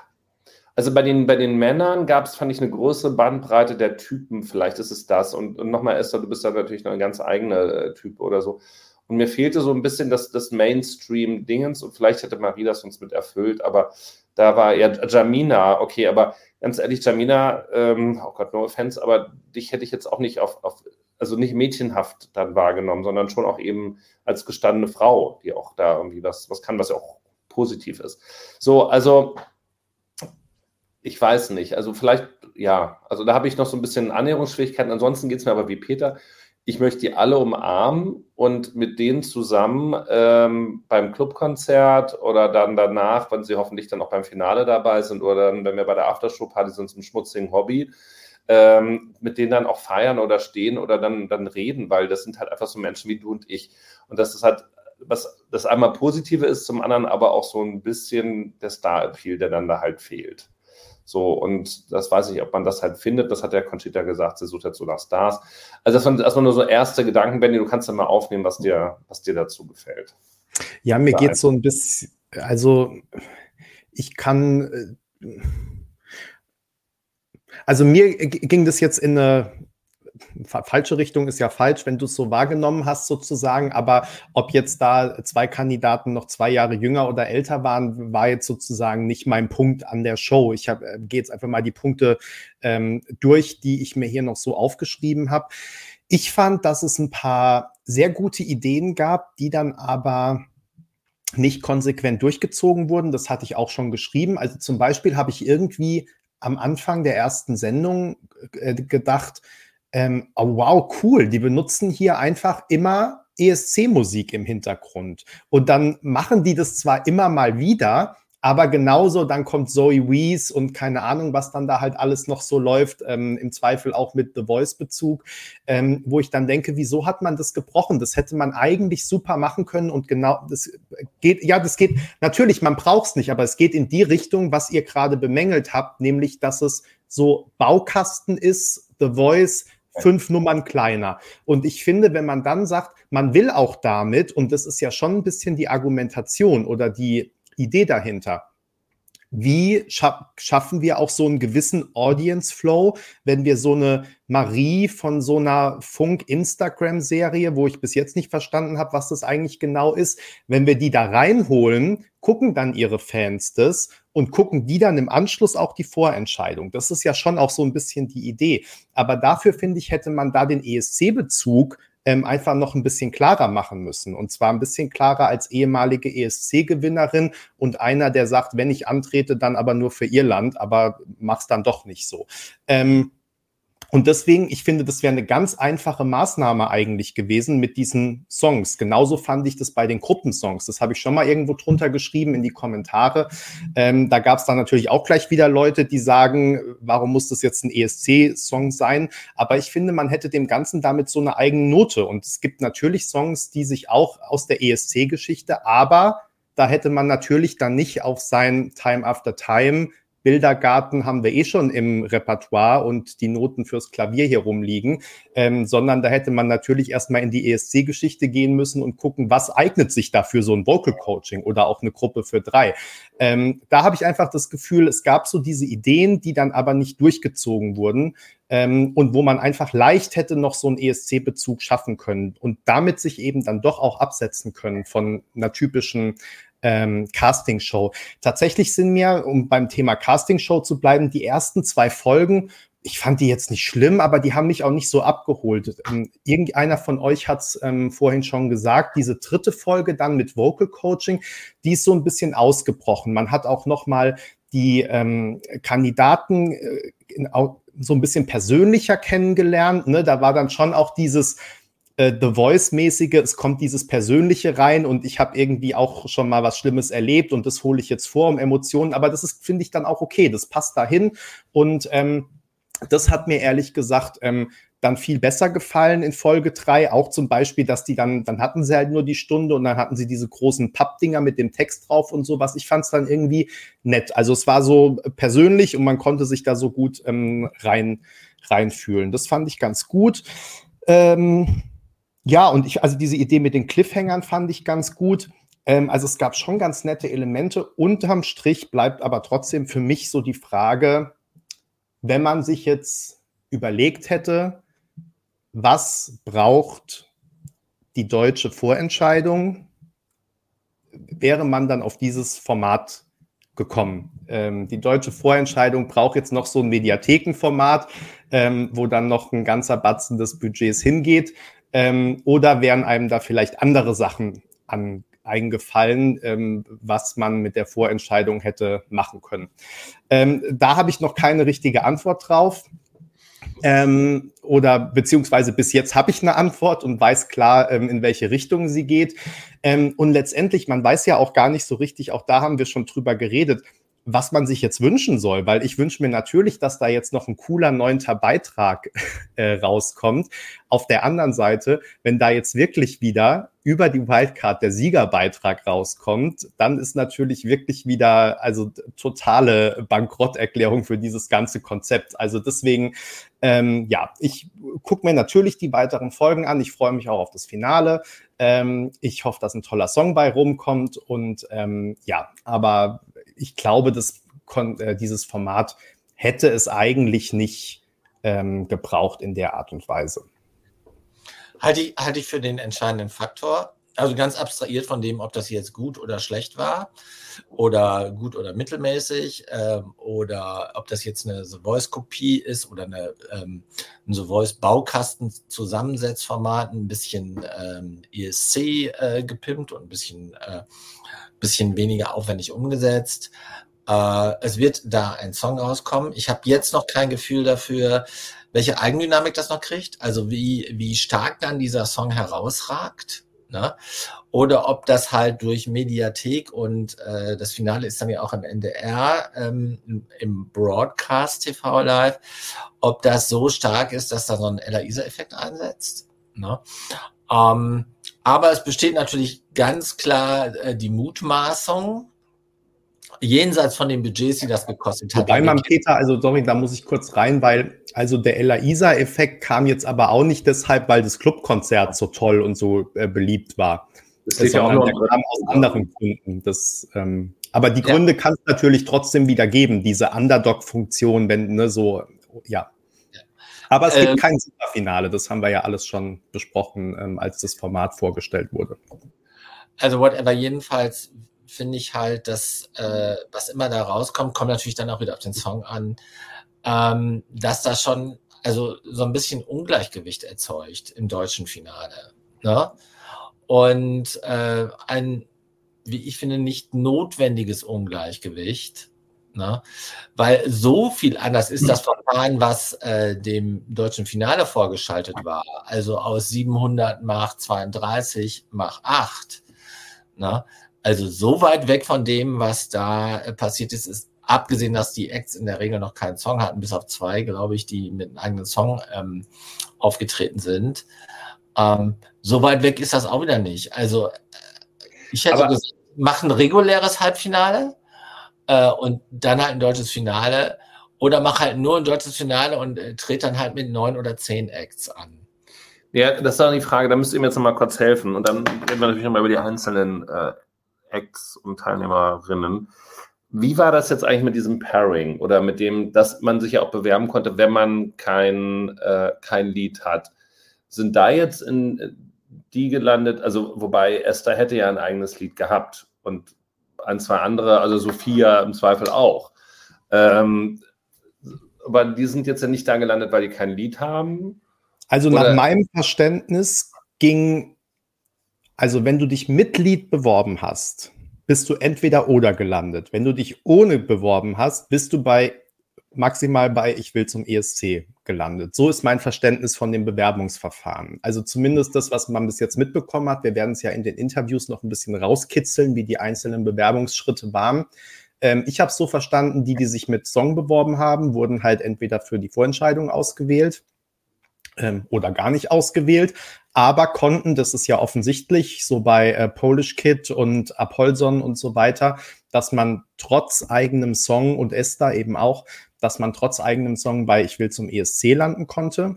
Also bei den, bei den Männern gab es, fand ich, eine große Bandbreite der Typen. Vielleicht ist es das. Und, und nochmal, Esther, du bist da natürlich noch ein ganz eigener äh, Typ oder so. Und mir fehlte so ein bisschen das, das Mainstream-Dingens und vielleicht hätte Marie das uns mit erfüllt, aber da war eher Jamina, okay, aber ganz ehrlich, Jamina, ähm, oh Gott, no offense, aber dich hätte ich jetzt auch nicht auf, auf, also nicht mädchenhaft dann wahrgenommen, sondern schon auch eben als gestandene Frau, die auch da irgendwie was, was kann, was ja auch positiv ist. So, also ich weiß nicht. Also vielleicht, ja, also da habe ich noch so ein bisschen Annäherungsschwierigkeiten. Ansonsten geht es mir aber wie Peter ich möchte die alle umarmen und mit denen zusammen ähm, beim Clubkonzert oder dann danach, wenn sie hoffentlich dann auch beim Finale dabei sind oder dann, wenn wir bei der Aftershow-Party sind zum schmutzigen Hobby, ähm, mit denen dann auch feiern oder stehen oder dann, dann reden, weil das sind halt einfach so Menschen wie du und ich. Und das ist halt, was das einmal Positive ist, zum anderen aber auch so ein bisschen der Star-Appeal, der dann da halt fehlt. So, und das weiß ich, ob man das halt findet. Das hat der Conchita gesagt, sie sucht jetzt so nach Stars. Also das waren erstmal nur so erste Gedanken, Benny, du kannst ja mal aufnehmen, was dir, was dir dazu gefällt. Ja, mir geht so ein bisschen, also ich kann, äh, also mir ging das jetzt in eine falsche Richtung ist ja falsch, wenn du es so wahrgenommen hast sozusagen, aber ob jetzt da zwei Kandidaten noch zwei Jahre jünger oder älter waren, war jetzt sozusagen nicht mein Punkt an der Show. Ich äh, gehe jetzt einfach mal die Punkte ähm, durch, die ich mir hier noch so aufgeschrieben habe. Ich fand, dass es ein paar sehr gute Ideen gab, die dann aber nicht konsequent durchgezogen wurden. Das hatte ich auch schon geschrieben. Also zum Beispiel habe ich irgendwie am Anfang der ersten Sendung äh, gedacht, ähm, oh, wow, cool, die benutzen hier einfach immer ESC-Musik im Hintergrund. Und dann machen die das zwar immer mal wieder, aber genauso, dann kommt Zoe Wees und keine Ahnung, was dann da halt alles noch so läuft, ähm, im Zweifel auch mit The Voice-Bezug, ähm, wo ich dann denke, wieso hat man das gebrochen? Das hätte man eigentlich super machen können und genau, das geht, ja, das geht, natürlich, man braucht es nicht, aber es geht in die Richtung, was ihr gerade bemängelt habt, nämlich, dass es so Baukasten ist, The Voice, fünf Nummern kleiner. Und ich finde, wenn man dann sagt, man will auch damit, und das ist ja schon ein bisschen die Argumentation oder die Idee dahinter, wie scha schaffen wir auch so einen gewissen Audience Flow, wenn wir so eine Marie von so einer Funk-Instagram-Serie, wo ich bis jetzt nicht verstanden habe, was das eigentlich genau ist, wenn wir die da reinholen, gucken dann ihre Fans das und gucken die dann im Anschluss auch die Vorentscheidung. Das ist ja schon auch so ein bisschen die Idee. Aber dafür finde ich, hätte man da den ESC-Bezug ähm, einfach noch ein bisschen klarer machen müssen. Und zwar ein bisschen klarer als ehemalige ESC-Gewinnerin und einer, der sagt, wenn ich antrete, dann aber nur für Irland, aber mach's dann doch nicht so. Ähm, und deswegen, ich finde, das wäre eine ganz einfache Maßnahme eigentlich gewesen mit diesen Songs. Genauso fand ich das bei den Gruppensongs. Das habe ich schon mal irgendwo drunter geschrieben in die Kommentare. Ähm, da gab es dann natürlich auch gleich wieder Leute, die sagen, warum muss das jetzt ein ESC-Song sein? Aber ich finde, man hätte dem Ganzen damit so eine eigene Note. Und es gibt natürlich Songs, die sich auch aus der ESC-Geschichte, aber da hätte man natürlich dann nicht auf sein Time After Time Bildergarten haben wir eh schon im Repertoire und die Noten fürs Klavier hier rumliegen, ähm, sondern da hätte man natürlich erstmal in die ESC-Geschichte gehen müssen und gucken, was eignet sich da für so ein Vocal Coaching oder auch eine Gruppe für drei. Ähm, da habe ich einfach das Gefühl, es gab so diese Ideen, die dann aber nicht durchgezogen wurden ähm, und wo man einfach leicht hätte noch so einen ESC-Bezug schaffen können und damit sich eben dann doch auch absetzen können von einer typischen ähm, Castingshow. Tatsächlich sind mir, um beim Thema Castingshow zu bleiben, die ersten zwei Folgen ich fand die jetzt nicht schlimm, aber die haben mich auch nicht so abgeholt. Ähm, irgendeiner von euch hat es ähm, vorhin schon gesagt, diese dritte Folge dann mit Vocal Coaching, die ist so ein bisschen ausgebrochen. Man hat auch noch mal die ähm, Kandidaten äh, in, so ein bisschen persönlicher kennengelernt. Ne? Da war dann schon auch dieses, äh, The Voice-mäßige, es kommt dieses Persönliche rein und ich habe irgendwie auch schon mal was Schlimmes erlebt und das hole ich jetzt vor um Emotionen, aber das ist, finde ich, dann auch okay, das passt dahin und ähm, das hat mir ehrlich gesagt ähm, dann viel besser gefallen in Folge drei. Auch zum Beispiel, dass die dann, dann hatten sie halt nur die Stunde und dann hatten sie diese großen Pappdinger mit dem Text drauf und sowas. Ich fand es dann irgendwie nett. Also es war so persönlich und man konnte sich da so gut ähm, rein reinfühlen. Das fand ich ganz gut. Ähm, ja, und ich, also diese Idee mit den Cliffhangern fand ich ganz gut. Ähm, also es gab schon ganz nette Elemente. Unterm Strich bleibt aber trotzdem für mich so die Frage, wenn man sich jetzt überlegt hätte, was braucht die deutsche Vorentscheidung, wäre man dann auf dieses Format gekommen. Ähm, die deutsche Vorentscheidung braucht jetzt noch so ein Mediathekenformat, ähm, wo dann noch ein ganzer Batzen des Budgets hingeht. Ähm, oder wären einem da vielleicht andere Sachen an, eingefallen, ähm, was man mit der Vorentscheidung hätte machen können. Ähm, da habe ich noch keine richtige Antwort drauf. Ähm, oder beziehungsweise bis jetzt habe ich eine Antwort und weiß klar, ähm, in welche Richtung sie geht. Ähm, und letztendlich, man weiß ja auch gar nicht so richtig, auch da haben wir schon drüber geredet, was man sich jetzt wünschen soll, weil ich wünsche mir natürlich, dass da jetzt noch ein cooler neunter Beitrag äh, rauskommt. Auf der anderen Seite, wenn da jetzt wirklich wieder über die Wildcard der Siegerbeitrag rauskommt, dann ist natürlich wirklich wieder also totale Bankrotterklärung für dieses ganze Konzept. Also deswegen, ähm, ja, ich gucke mir natürlich die weiteren Folgen an. Ich freue mich auch auf das Finale. Ähm, ich hoffe, dass ein toller Song bei rumkommt und ähm, ja, aber ich glaube, dass äh, dieses Format hätte es eigentlich nicht ähm, gebraucht in der Art und Weise. Halte ich, halte ich für den entscheidenden Faktor. Also ganz abstrahiert von dem, ob das jetzt gut oder schlecht war oder gut oder mittelmäßig ähm, oder ob das jetzt eine The Voice-Kopie ist oder eine, ähm, ein The Voice-Baukasten-Zusammensetzformat, ein bisschen ähm, ESC äh, gepimpt und ein bisschen äh, bisschen weniger aufwendig umgesetzt. Äh, es wird da ein Song rauskommen. Ich habe jetzt noch kein Gefühl dafür, welche Eigendynamik das noch kriegt, also wie, wie stark dann dieser Song herausragt. Ne? Oder ob das halt durch Mediathek und äh, das Finale ist dann ja auch im NDR, ähm, im Broadcast TV Live, ob das so stark ist, dass da so ein Ella Isa-Effekt einsetzt. Ne? Ähm, aber es besteht natürlich ganz klar äh, die Mutmaßung, jenseits von den Budgets, die das gekostet hat. Wobei man, Peter, also sorry, da muss ich kurz rein, weil also der Ella Isa-Effekt kam jetzt aber auch nicht deshalb, weil das Clubkonzert so toll und so äh, beliebt war. Das liegt ja auch noch kam aus anderen Gründen. Das, ähm, aber die Gründe ja. kann es natürlich trotzdem wieder geben, diese Underdog-Funktion, wenn ne, so, ja. Aber es gibt ähm, kein Superfinale, das haben wir ja alles schon besprochen, ähm, als das Format vorgestellt wurde. Also whatever, jedenfalls finde ich halt, dass äh, was immer da rauskommt, kommt natürlich dann auch wieder auf den Song an, ähm, dass da schon also so ein bisschen Ungleichgewicht erzeugt im deutschen Finale. Ne? Und äh, ein, wie ich finde, nicht notwendiges Ungleichgewicht, Ne? Weil so viel anders ist das Verfahren, was äh, dem deutschen Finale vorgeschaltet war. Also aus 700 mach 32 mach 8. Ne? Also so weit weg von dem, was da äh, passiert ist, ist abgesehen, dass die Acts in der Regel noch keinen Song hatten, bis auf zwei, glaube ich, die mit einem eigenen Song ähm, aufgetreten sind. Ähm, so weit weg ist das auch wieder nicht. Also äh, ich hätte Aber gesagt, mach ein reguläres Halbfinale äh, und dann halt ein deutsches Finale. Oder mach halt nur ein deutsches Finale und äh, tritt dann halt mit neun oder zehn Acts an. Ja, das ist dann die Frage, da müsst ihr mir jetzt nochmal kurz helfen. Und dann reden wir natürlich nochmal über die einzelnen äh, Acts und Teilnehmerinnen. Wie war das jetzt eigentlich mit diesem Pairing oder mit dem, dass man sich ja auch bewerben konnte, wenn man kein, äh, kein Lied hat? Sind da jetzt in äh, die gelandet, also wobei Esther hätte ja ein eigenes Lied gehabt und ein, zwei andere, also Sophia im Zweifel auch. Ähm, aber die sind jetzt ja nicht da gelandet, weil die kein Lied haben. Also Oder? nach meinem Verständnis ging, also wenn du dich mit Lied beworben hast, bist du entweder oder gelandet. Wenn du dich ohne beworben hast, bist du bei maximal bei Ich will zum ESC gelandet. So ist mein Verständnis von dem Bewerbungsverfahren. Also zumindest das, was man bis jetzt mitbekommen hat. Wir werden es ja in den Interviews noch ein bisschen rauskitzeln, wie die einzelnen Bewerbungsschritte waren. Ähm, ich habe es so verstanden, die, die sich mit Song beworben haben, wurden halt entweder für die Vorentscheidung ausgewählt ähm, oder gar nicht ausgewählt, aber konnten, das ist ja offensichtlich, so bei äh, Polish Kid und Apolson und so weiter, dass man trotz eigenem Song und Esther eben auch dass man trotz eigenem Song bei Ich will zum ESC landen konnte.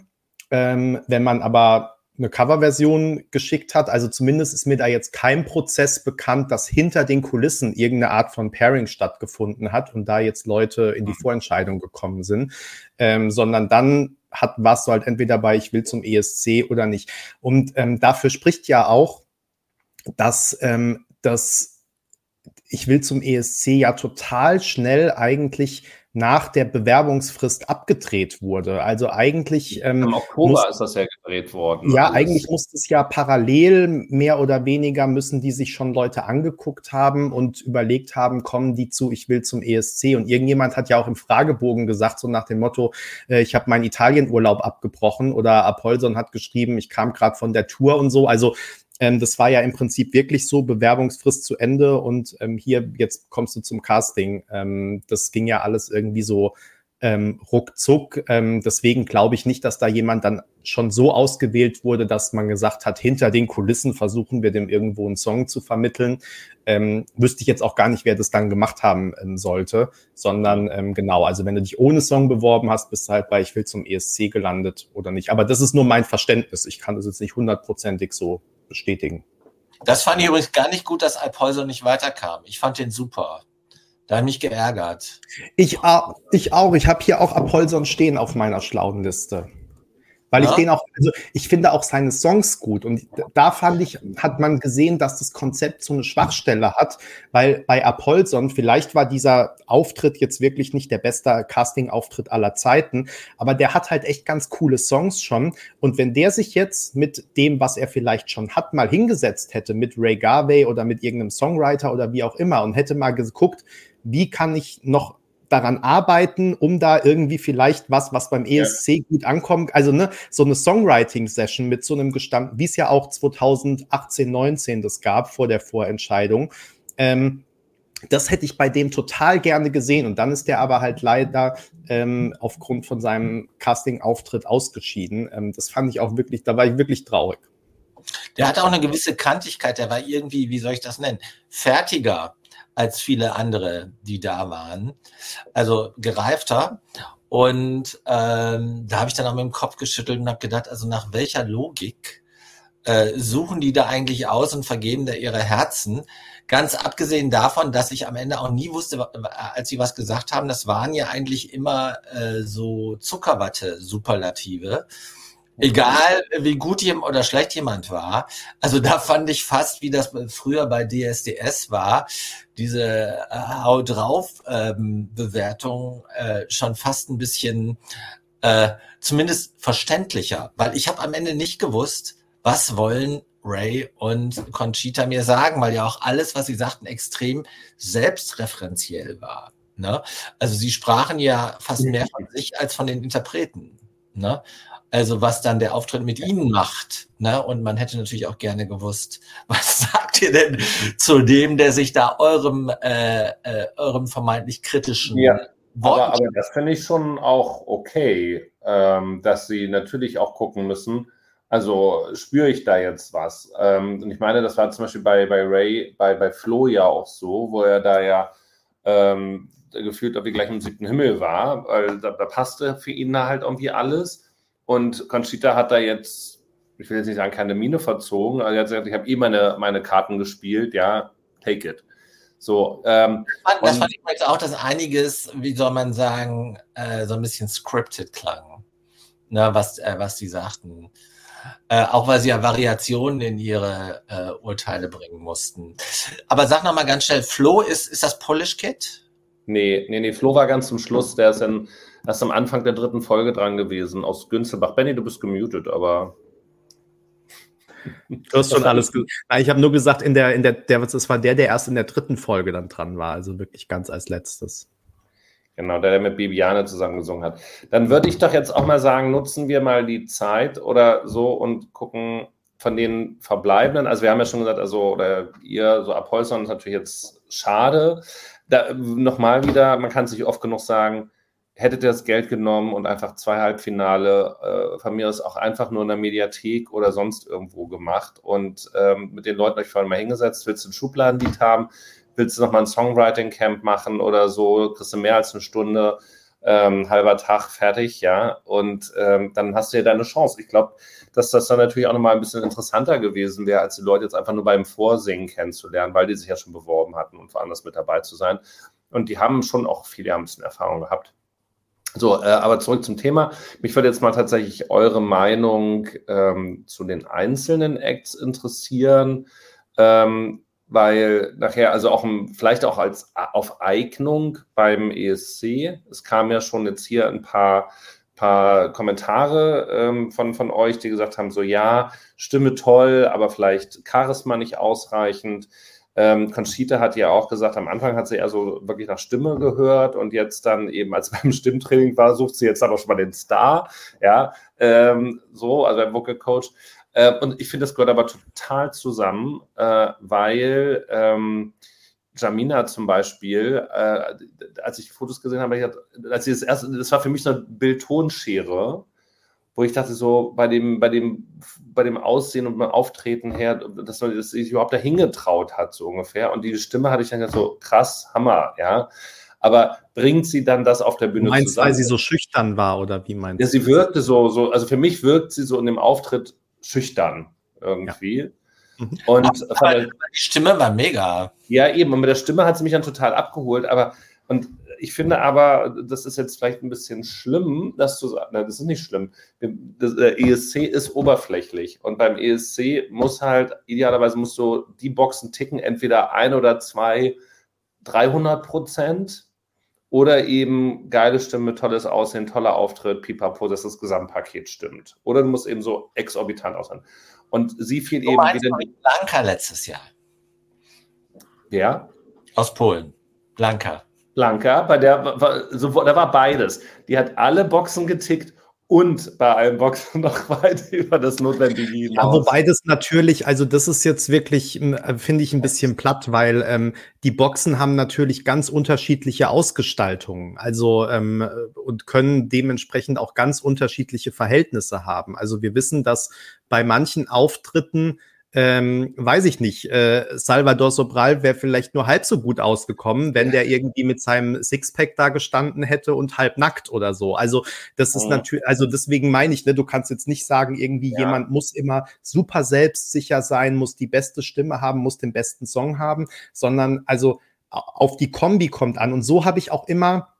Ähm, wenn man aber eine Coverversion geschickt hat. Also zumindest ist mir da jetzt kein Prozess bekannt, dass hinter den Kulissen irgendeine Art von Pairing stattgefunden hat und da jetzt Leute in die mhm. Vorentscheidung gekommen sind, ähm, sondern dann hat warst du halt entweder bei ich will zum ESC oder nicht. Und ähm, dafür spricht ja auch, dass ähm, das ich will zum ESC ja total schnell eigentlich nach der Bewerbungsfrist abgedreht wurde. Also eigentlich. Ähm, Im Oktober muss, ist das ja gedreht worden. Ja, alles. eigentlich muss es ja parallel mehr oder weniger müssen die sich schon Leute angeguckt haben und überlegt haben, kommen die zu, ich will zum ESC. Und irgendjemand hat ja auch im Fragebogen gesagt, so nach dem Motto, äh, ich habe meinen Italienurlaub abgebrochen oder Apolson hat geschrieben, ich kam gerade von der Tour und so. Also ähm, das war ja im Prinzip wirklich so, Bewerbungsfrist zu Ende und ähm, hier, jetzt kommst du zum Casting. Ähm, das ging ja alles irgendwie so ähm, ruckzuck. Ähm, deswegen glaube ich nicht, dass da jemand dann schon so ausgewählt wurde, dass man gesagt hat, hinter den Kulissen versuchen wir dem irgendwo einen Song zu vermitteln. Ähm, wüsste ich jetzt auch gar nicht, wer das dann gemacht haben sollte, sondern genau, also wenn du dich ohne Song beworben hast, bist du halt bei Ich will zum ESC gelandet oder nicht. Aber das ist nur mein Verständnis. Ich kann das jetzt nicht hundertprozentig so bestätigen. Das fand ich übrigens gar nicht gut, dass Alphäuser nicht weiterkam. Ich fand den super. Da hat mich geärgert. Ich, ich auch. Ich habe hier auch Apolson stehen auf meiner schlauen Liste. Weil ja. ich den auch, also ich finde auch seine Songs gut. Und da fand ich, hat man gesehen, dass das Konzept so eine Schwachstelle hat, weil bei Apolson, vielleicht war dieser Auftritt jetzt wirklich nicht der beste Casting-Auftritt aller Zeiten, aber der hat halt echt ganz coole Songs schon. Und wenn der sich jetzt mit dem, was er vielleicht schon hat, mal hingesetzt hätte, mit Ray Garvey oder mit irgendeinem Songwriter oder wie auch immer und hätte mal geguckt, wie kann ich noch daran arbeiten, um da irgendwie vielleicht was, was beim ESC ja. gut ankommt. Also ne, so eine Songwriting-Session mit so einem Gestand, wie es ja auch 2018, 19 das gab vor der Vorentscheidung. Ähm, das hätte ich bei dem total gerne gesehen. Und dann ist der aber halt leider ähm, aufgrund von seinem Casting-Auftritt ausgeschieden. Ähm, das fand ich auch wirklich, da war ich wirklich traurig. Der hatte auch eine gewisse Kantigkeit, der war irgendwie, wie soll ich das nennen, fertiger als viele andere, die da waren. Also gereifter. Und ähm, da habe ich dann auch mit dem Kopf geschüttelt und habe gedacht, also nach welcher Logik äh, suchen die da eigentlich aus und vergeben da ihre Herzen? Ganz abgesehen davon, dass ich am Ende auch nie wusste, als sie was gesagt haben, das waren ja eigentlich immer äh, so Zuckerwatte-Superlative. Egal, wie gut jemand oder schlecht jemand war. Also da fand ich fast, wie das früher bei DSDS war, diese äh, Hau drauf ähm, Bewertung äh, schon fast ein bisschen äh, zumindest verständlicher, weil ich habe am Ende nicht gewusst, was wollen Ray und Conchita mir sagen, weil ja auch alles, was sie sagten, extrem selbstreferenziell war. Ne? Also sie sprachen ja fast mehr von sich als von den Interpreten. Ne? Also was dann der Auftritt mit ihnen macht. Ne? Und man hätte natürlich auch gerne gewusst, was sagt ihr denn zu dem, der sich da eurem, äh, äh, eurem vermeintlich kritischen ja. Aber, aber das finde ich schon auch okay, ähm, dass sie natürlich auch gucken müssen, also spüre ich da jetzt was? Ähm, und ich meine, das war zum Beispiel bei, bei Ray, bei, bei Flo ja auch so, wo er da ja ähm, gefühlt auf die gleichen siebten Himmel war, weil da, da passte für ihn da halt irgendwie alles. Und Conchita hat da jetzt, ich will jetzt nicht sagen, keine Mine verzogen, also hat gesagt, ich habe eh meine, meine Karten gespielt, ja, take it. So, ähm, das, fand, das fand ich jetzt auch, dass einiges, wie soll man sagen, äh, so ein bisschen scripted klang, ne, was, äh, was sie sagten. Äh, auch weil sie ja Variationen in ihre äh, Urteile bringen mussten. Aber sag noch mal ganz schnell, Flo, ist, ist das Polish Kid? Nee, nee, nee, Flo war ganz zum Schluss, der ist in erst am Anfang der dritten Folge dran gewesen, aus Günzelbach. Benny, du bist gemutet, aber. Du hast schon alles gesagt. Ich habe nur gesagt, in der, in der, der, das war der, der erst in der dritten Folge dann dran war, also wirklich ganz als letztes. Genau, der, der mit Bibiane zusammen gesungen hat. Dann würde ich doch jetzt auch mal sagen, nutzen wir mal die Zeit oder so und gucken von den Verbleibenden. Also wir haben ja schon gesagt, also oder ihr, so Apollson ist natürlich jetzt schade. Da, nochmal wieder, man kann sich oft genug sagen, hättet ihr das Geld genommen und einfach zwei Halbfinale äh, von mir aus auch einfach nur in der Mediathek oder sonst irgendwo gemacht und ähm, mit den Leuten euch vorhin mal hingesetzt, willst du ein Schubladenlied haben, willst du nochmal ein Songwriting-Camp machen oder so, kriegst du mehr als eine Stunde ähm, halber Tag fertig, ja, und ähm, dann hast du ja deine Chance. Ich glaube, dass das dann natürlich auch nochmal ein bisschen interessanter gewesen wäre, als die Leute jetzt einfach nur beim Vorsingen kennenzulernen, weil die sich ja schon beworben hatten und woanders mit dabei zu sein. Und die haben schon auch viele Jahre ein bisschen Erfahrung gehabt. So, äh, aber zurück zum Thema. Mich würde jetzt mal tatsächlich eure Meinung ähm, zu den einzelnen Acts interessieren, ähm, weil nachher, also auch im, vielleicht auch als auf Eignung beim ESC, es kam ja schon jetzt hier ein paar, paar Kommentare ähm, von, von euch, die gesagt haben, so ja, Stimme toll, aber vielleicht Charisma nicht ausreichend. Ähm, Conchita hat ja auch gesagt, am Anfang hat sie eher so wirklich nach Stimme gehört und jetzt dann eben, als beim Stimmtraining war, sucht sie jetzt dann auch schon mal den Star, ja, ähm, so, also ein Vocal Coach. Äh, und ich finde, das gehört aber total zusammen, äh, weil ähm, Jamina zum Beispiel, äh, als ich Fotos gesehen habe, ich hatte, als sie das erste, das war für mich so eine Bildtonschere wo ich dachte, so bei dem, bei dem, bei dem Aussehen und beim Auftreten her, dass man das sich überhaupt dahin getraut hat, so ungefähr. Und die Stimme hatte ich dann so krass, Hammer, ja. Aber bringt sie dann das auf der Bühne du meinst, zusammen? weil sie so schüchtern war oder wie meinst du? Ja, sie wirkte so, so, also für mich wirkt sie so in dem Auftritt schüchtern irgendwie. Ja. Mhm. Und aber die Stimme war mega. Ja, eben. Und mit der Stimme hat sie mich dann total abgeholt. Aber und ich finde aber, das ist jetzt vielleicht ein bisschen schlimm, dass du sagst, das ist nicht schlimm. Das ESC ist oberflächlich und beim ESC muss halt, idealerweise musst du die Boxen ticken, entweder ein oder zwei, 300 Prozent oder eben geile Stimme, tolles Aussehen, toller Auftritt, pipapo, dass das Gesamtpaket stimmt. Oder du musst eben so exorbitant aussehen. Und sie fiel du eben wieder. Blanka letztes Jahr. Wer? Aus Polen. Blanka. Blanca, bei der war, so, da war beides. Die hat alle Boxen getickt und bei allen Boxen noch weit über das Notwendige hinaus. Ja, wobei das natürlich, also das ist jetzt wirklich, äh, finde ich, ein bisschen platt, weil ähm, die Boxen haben natürlich ganz unterschiedliche Ausgestaltungen, also ähm, und können dementsprechend auch ganz unterschiedliche Verhältnisse haben. Also wir wissen, dass bei manchen Auftritten ähm, weiß ich nicht, äh, Salvador Sobral wäre vielleicht nur halb so gut ausgekommen, wenn der irgendwie mit seinem Sixpack da gestanden hätte und halb nackt oder so. Also das ist mhm. natürlich, also deswegen meine ich, ne, du kannst jetzt nicht sagen, irgendwie ja. jemand muss immer super selbstsicher sein, muss die beste Stimme haben, muss den besten Song haben, sondern also auf die Kombi kommt an. Und so habe ich auch immer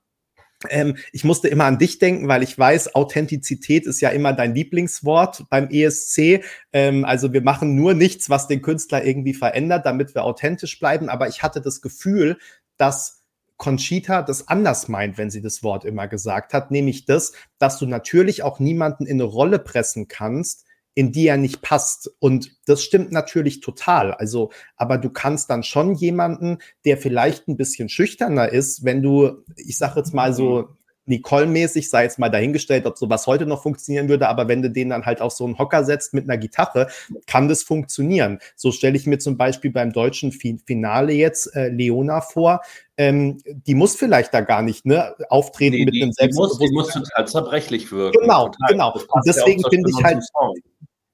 ähm, ich musste immer an dich denken, weil ich weiß, Authentizität ist ja immer dein Lieblingswort beim ESC. Ähm, also wir machen nur nichts, was den Künstler irgendwie verändert, damit wir authentisch bleiben. Aber ich hatte das Gefühl, dass Conchita das anders meint, wenn sie das Wort immer gesagt hat, nämlich das, dass du natürlich auch niemanden in eine Rolle pressen kannst, in die er nicht passt. Und das stimmt natürlich total. Also, aber du kannst dann schon jemanden, der vielleicht ein bisschen schüchterner ist, wenn du, ich sage jetzt mal so, Nicole-mäßig, sei jetzt mal dahingestellt, ob sowas heute noch funktionieren würde, aber wenn du den dann halt auf so einen Hocker setzt mit einer Gitarre, kann das funktionieren. So stelle ich mir zum Beispiel beim deutschen Finale jetzt äh, Leona vor. Ähm, die muss vielleicht da gar nicht ne, auftreten nee, mit die, einem Selbstbewusstsein. Die muss, die muss total zerbrechlich wirken. Genau, total. genau. Und deswegen finde ich halt,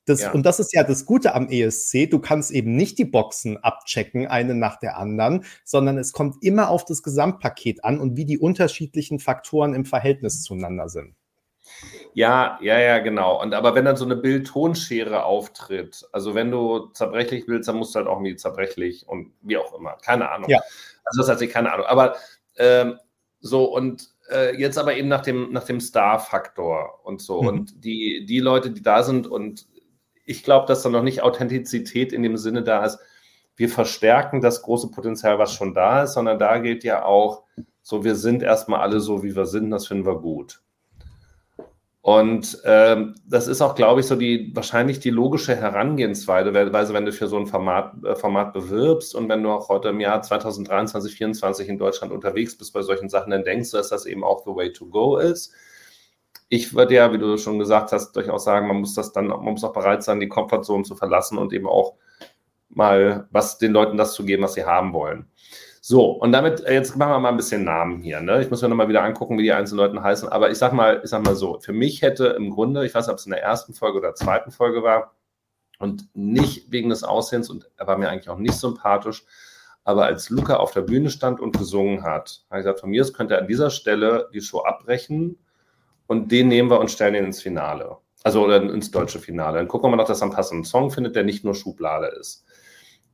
das, ja. Und das ist ja das Gute am ESC. Du kannst eben nicht die Boxen abchecken, eine nach der anderen, sondern es kommt immer auf das Gesamtpaket an und wie die unterschiedlichen Faktoren im Verhältnis zueinander sind. Ja, ja, ja, genau. Und aber wenn dann so eine Bild-Tonschere auftritt, also wenn du zerbrechlich willst, dann musst du halt auch irgendwie zerbrechlich und wie auch immer. Keine Ahnung. Ja. Also das heißt, ich keine Ahnung. Aber ähm, so und äh, jetzt aber eben nach dem, nach dem Star-Faktor und so. Mhm. Und die, die Leute, die da sind und ich glaube, dass da noch nicht Authentizität in dem Sinne da ist, wir verstärken das große Potenzial, was schon da ist, sondern da gilt ja auch, so wir sind erstmal alle so, wie wir sind, das finden wir gut. Und ähm, das ist auch, glaube ich, so die wahrscheinlich die logische Herangehensweise, wenn du für so ein Format, äh, Format bewirbst und wenn du auch heute im Jahr 2023, 2024 in Deutschland unterwegs bist bei solchen Sachen, dann denkst du, dass das eben auch the way to go ist ich würde ja, wie du schon gesagt hast, durchaus sagen, man muss das dann, man muss auch bereit sein, die Komfortzone zu verlassen und eben auch mal was den Leuten das zu geben, was sie haben wollen. So, und damit, äh, jetzt machen wir mal ein bisschen Namen hier. Ne? Ich muss mir nochmal wieder angucken, wie die einzelnen Leute heißen. Aber ich sag mal, ich sag mal so, für mich hätte im Grunde, ich weiß nicht, ob es in der ersten Folge oder zweiten Folge war, und nicht wegen des Aussehens, und er war mir eigentlich auch nicht sympathisch, Aber als Luca auf der Bühne stand und gesungen hat, habe ich gesagt, von mir aus könnte er an dieser Stelle die Show abbrechen und den nehmen wir und stellen ihn ins Finale. Also oder ins deutsche Finale. Dann gucken wir mal, ob das einen passenden Song findet, der nicht nur Schublade ist.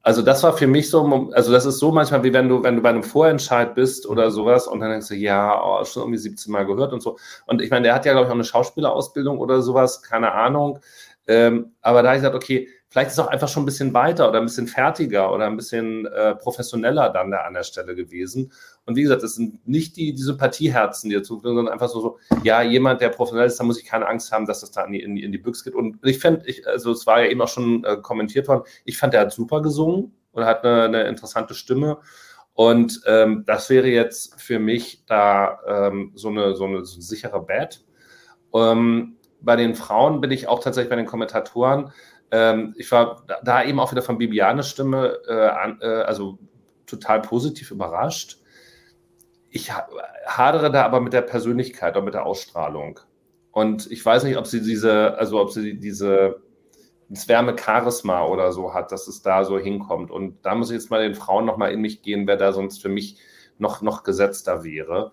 Also das war für mich so, also das ist so manchmal wie wenn du, wenn du bei einem Vorentscheid bist oder sowas und dann denkst du, ja, oh, schon irgendwie 17 Mal gehört und so. Und ich meine, der hat ja, glaube ich, auch eine Schauspielerausbildung oder sowas, keine Ahnung. Ähm, aber da habe ich gesagt, okay, vielleicht ist es auch einfach schon ein bisschen weiter oder ein bisschen fertiger oder ein bisschen äh, professioneller dann da an der Stelle gewesen. Und wie gesagt, das sind nicht die, die Sympathieherzen, die dazu, sondern einfach so, so, ja, jemand, der professionell ist, da muss ich keine Angst haben, dass das da in die, in die, Büchse geht. Und ich fände, ich, also es war ja eben auch schon äh, kommentiert worden, ich fand, der hat super gesungen und hat eine, eine interessante Stimme. Und ähm, das wäre jetzt für mich da ähm, so, eine, so, eine, so ein sicherer Bett. Ähm, bei den Frauen bin ich auch tatsächlich bei den Kommentatoren. Ähm, ich war da eben auch wieder von Bibianes Stimme, äh, an, äh, also total positiv überrascht ich hadere da aber mit der Persönlichkeit und mit der Ausstrahlung. Und ich weiß nicht, ob sie diese, also ob sie diese das Charisma oder so hat, dass es da so hinkommt. Und da muss ich jetzt mal den Frauen nochmal in mich gehen, wer da sonst für mich noch, noch gesetzter wäre.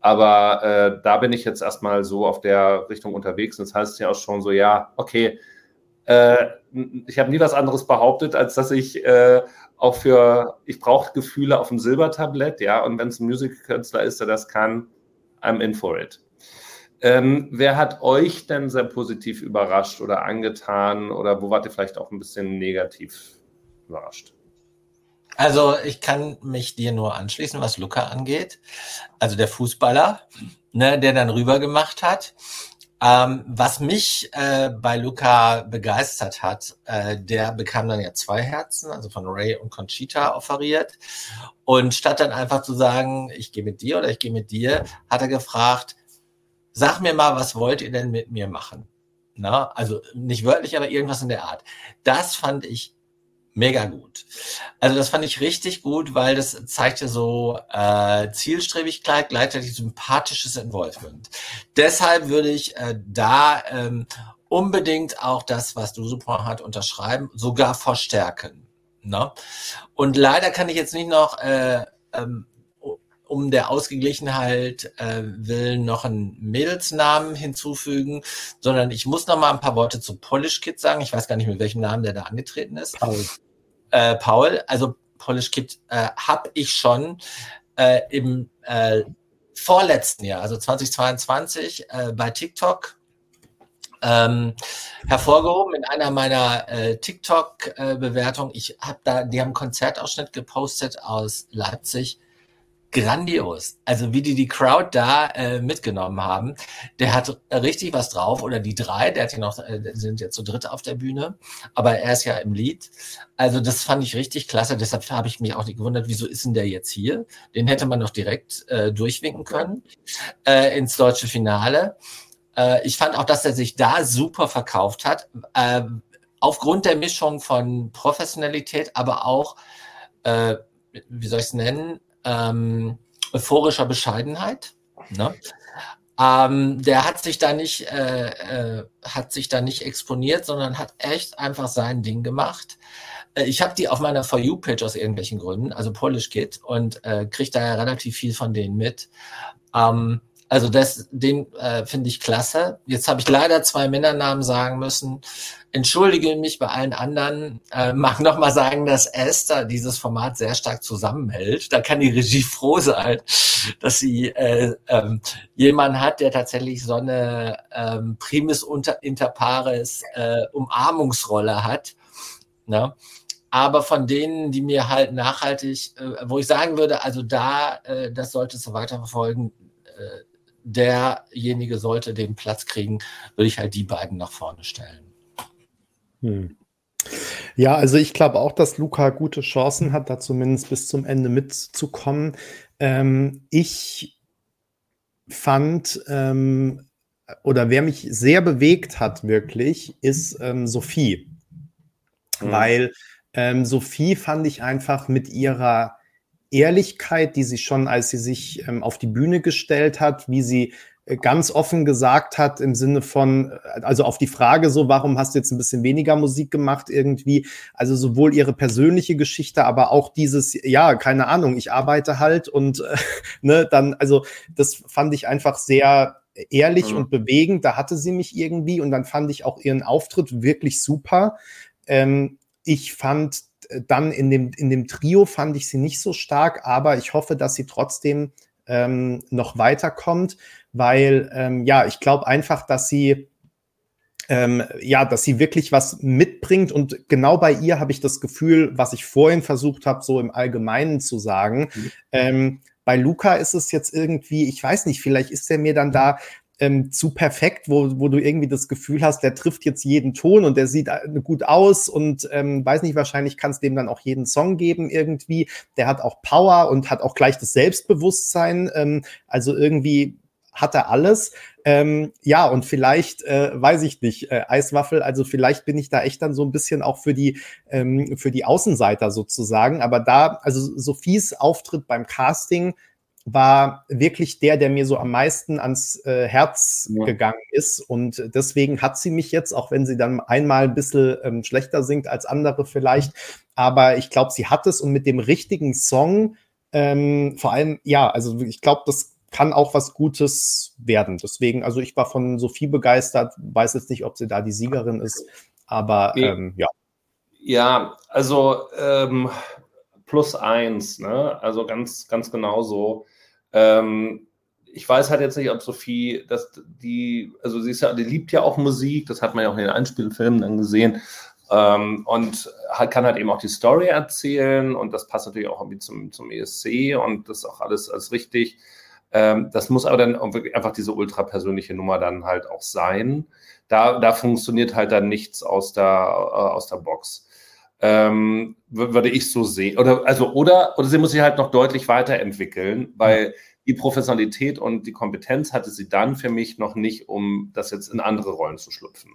Aber äh, da bin ich jetzt erstmal so auf der Richtung unterwegs. Und das heißt ja auch schon so, ja, okay, ich habe nie was anderes behauptet, als dass ich äh, auch für, ich brauche Gefühle auf dem Silbertablett, ja, und wenn es ein Musical-Künstler ist, der das kann, I'm in for it. Ähm, wer hat euch denn sehr positiv überrascht oder angetan oder wo wart ihr vielleicht auch ein bisschen negativ überrascht? Also ich kann mich dir nur anschließen, was Luca angeht. Also der Fußballer, ne, der dann rüber gemacht hat. Ähm, was mich äh, bei Luca begeistert hat, äh, der bekam dann ja zwei Herzen, also von Ray und Conchita offeriert. Und statt dann einfach zu sagen, ich gehe mit dir oder ich gehe mit dir, hat er gefragt, sag mir mal, was wollt ihr denn mit mir machen? Na, also nicht wörtlich, aber irgendwas in der Art. Das fand ich mega gut. Also das fand ich richtig gut, weil das zeigte so äh, Zielstrebigkeit, gleichzeitig sympathisches Involvement. Deshalb würde ich äh, da ähm, unbedingt auch das, was du super hat, unterschreiben, sogar verstärken. Ne? Und leider kann ich jetzt nicht noch äh, ähm, um der Ausgeglichenheit äh, willen noch einen Mädelsnamen hinzufügen, sondern ich muss noch mal ein paar Worte zu Polish Kid sagen. Ich weiß gar nicht, mit welchem Namen der da angetreten ist. Paul äh, Paul, also Polish Kid äh, habe ich schon äh, im äh, vorletzten Jahr, also 2022, äh, bei TikTok ähm, hervorgehoben in einer meiner äh, TikTok-Bewertungen. Äh, ich habe da, die haben einen Konzertausschnitt gepostet aus Leipzig grandios. Also wie die die Crowd da äh, mitgenommen haben, der hat richtig was drauf oder die drei, der hat ja noch, äh, sind ja zu dritt auf der Bühne, aber er ist ja im Lied. Also das fand ich richtig klasse. Deshalb habe ich mich auch nicht gewundert, wieso ist denn der jetzt hier? Den hätte man doch direkt äh, durchwinken können äh, ins deutsche Finale. Äh, ich fand auch, dass er sich da super verkauft hat. Äh, aufgrund der Mischung von Professionalität, aber auch, äh, wie soll ich es nennen, ähm, euphorischer Bescheidenheit. Ne? Ähm, der hat sich da nicht, äh, äh, hat sich da nicht exponiert, sondern hat echt einfach sein Ding gemacht. Äh, ich habe die auf meiner For You-Page aus irgendwelchen Gründen, also Polish Kid, und äh, kriege da ja relativ viel von denen mit. Ähm, also das, den äh, finde ich klasse. Jetzt habe ich leider zwei Männernamen sagen müssen. Entschuldige mich bei allen anderen. Äh, mag noch mal sagen, dass Esther dieses Format sehr stark zusammenhält. Da kann die Regie froh sein, dass sie äh, ähm, jemanden hat, der tatsächlich so eine ähm, primis unter, inter pares äh, Umarmungsrolle hat. Ne? Aber von denen, die mir halt nachhaltig, äh, wo ich sagen würde, also da, äh, das solltest du weiterverfolgen, äh, derjenige sollte den Platz kriegen, würde ich halt die beiden nach vorne stellen. Hm. Ja, also ich glaube auch, dass Luca gute Chancen hat, da zumindest bis zum Ende mitzukommen. Ähm, ich fand, ähm, oder wer mich sehr bewegt hat, wirklich, ist ähm, Sophie. Mhm. Weil ähm, Sophie fand ich einfach mit ihrer Ehrlichkeit, die sie schon, als sie sich ähm, auf die Bühne gestellt hat, wie sie ganz offen gesagt hat im Sinne von, also auf die Frage so, warum hast du jetzt ein bisschen weniger Musik gemacht irgendwie? Also sowohl ihre persönliche Geschichte, aber auch dieses, ja, keine Ahnung, ich arbeite halt und äh, ne, dann, also das fand ich einfach sehr ehrlich mhm. und bewegend. Da hatte sie mich irgendwie und dann fand ich auch ihren Auftritt wirklich super. Ähm, ich fand äh, dann in dem, in dem Trio fand ich sie nicht so stark, aber ich hoffe, dass sie trotzdem ähm, noch weiterkommt, weil ähm, ja, ich glaube einfach, dass sie ähm, ja, dass sie wirklich was mitbringt und genau bei ihr habe ich das Gefühl, was ich vorhin versucht habe, so im Allgemeinen zu sagen. Mhm. Ähm, bei Luca ist es jetzt irgendwie, ich weiß nicht, vielleicht ist er mir dann da ähm, zu perfekt, wo, wo du irgendwie das Gefühl hast, der trifft jetzt jeden Ton und der sieht äh, gut aus und ähm, weiß nicht, wahrscheinlich kannst dem dann auch jeden Song geben irgendwie. Der hat auch Power und hat auch gleich das Selbstbewusstsein. Ähm, also irgendwie hat er alles. Ähm, ja, und vielleicht, äh, weiß ich nicht, äh, Eiswaffel, also vielleicht bin ich da echt dann so ein bisschen auch für die, ähm, für die Außenseiter sozusagen. Aber da, also Sophies Auftritt beim Casting war wirklich der, der mir so am meisten ans äh, Herz ja. gegangen ist. Und deswegen hat sie mich jetzt, auch wenn sie dann einmal ein bisschen ähm, schlechter singt als andere vielleicht, aber ich glaube, sie hat es und mit dem richtigen Song, ähm, vor allem, ja, also ich glaube, das kann auch was Gutes werden. Deswegen, also ich war von Sophie begeistert, weiß jetzt nicht, ob sie da die Siegerin ist, aber ähm, ja. Ja, also ähm, plus eins, ne? Also ganz, ganz genau so. Ähm, ich weiß halt jetzt nicht, ob Sophie, dass die, also sie ist ja, die liebt ja auch Musik, das hat man ja auch in den Einspielfilmen dann gesehen. Ähm, und kann halt eben auch die Story erzählen und das passt natürlich auch irgendwie zum, zum ESC und das ist auch alles als richtig. Ähm, das muss aber dann einfach diese ultra persönliche Nummer dann halt auch sein. Da, da funktioniert halt dann nichts aus der, äh, aus der Box. Ähm, würde ich so sehen. Oder, also, oder, oder sie muss sich halt noch deutlich weiterentwickeln, weil die Professionalität und die Kompetenz hatte sie dann für mich noch nicht, um das jetzt in andere Rollen zu schlüpfen.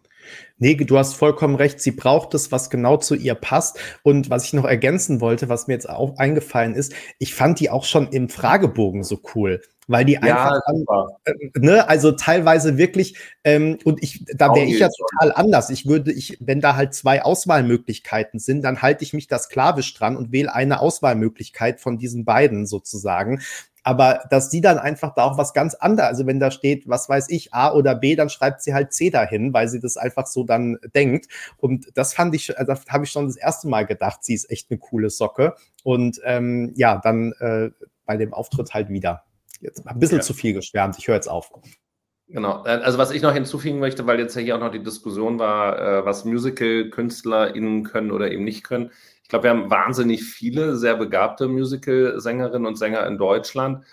Nee, du hast vollkommen recht. Sie braucht es, was genau zu ihr passt. Und was ich noch ergänzen wollte, was mir jetzt auch eingefallen ist, ich fand die auch schon im Fragebogen so cool weil die einfach, ja, äh, ne, also teilweise wirklich, ähm, und ich, da wäre ich ja total anders. Ich würde, ich, wenn da halt zwei Auswahlmöglichkeiten sind, dann halte ich mich da sklavisch dran und wähle eine Auswahlmöglichkeit von diesen beiden sozusagen. Aber dass die dann einfach da auch was ganz anderes, also wenn da steht, was weiß ich, A oder B, dann schreibt sie halt C dahin, weil sie das einfach so dann denkt. Und das fand ich, also das habe ich schon das erste Mal gedacht, sie ist echt eine coole Socke. Und ähm, ja, dann äh, bei dem Auftritt halt wieder. Jetzt ein bisschen ja. zu viel geschwärmt, ich höre jetzt auf. Genau, äh, also was ich noch hinzufügen möchte, weil jetzt ja hier auch noch die Diskussion war, äh, was Musical-KünstlerInnen können oder eben nicht können ich glaube, wir haben wahnsinnig viele sehr begabte Musical-Sängerinnen und Sänger in Deutschland.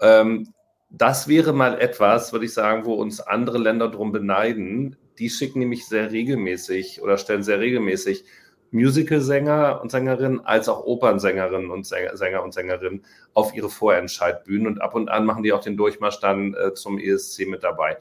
Ähm, das wäre mal etwas, würde ich sagen, wo uns andere Länder drum beneiden. Die schicken nämlich sehr regelmäßig oder stellen sehr regelmäßig Musical-Sänger und Sängerinnen als auch Opernsängerinnen und Sänger, Sänger und Sängerinnen auf ihre Vorentscheidbühnen und ab und an machen die auch den Durchmarsch dann äh, zum ESC mit dabei.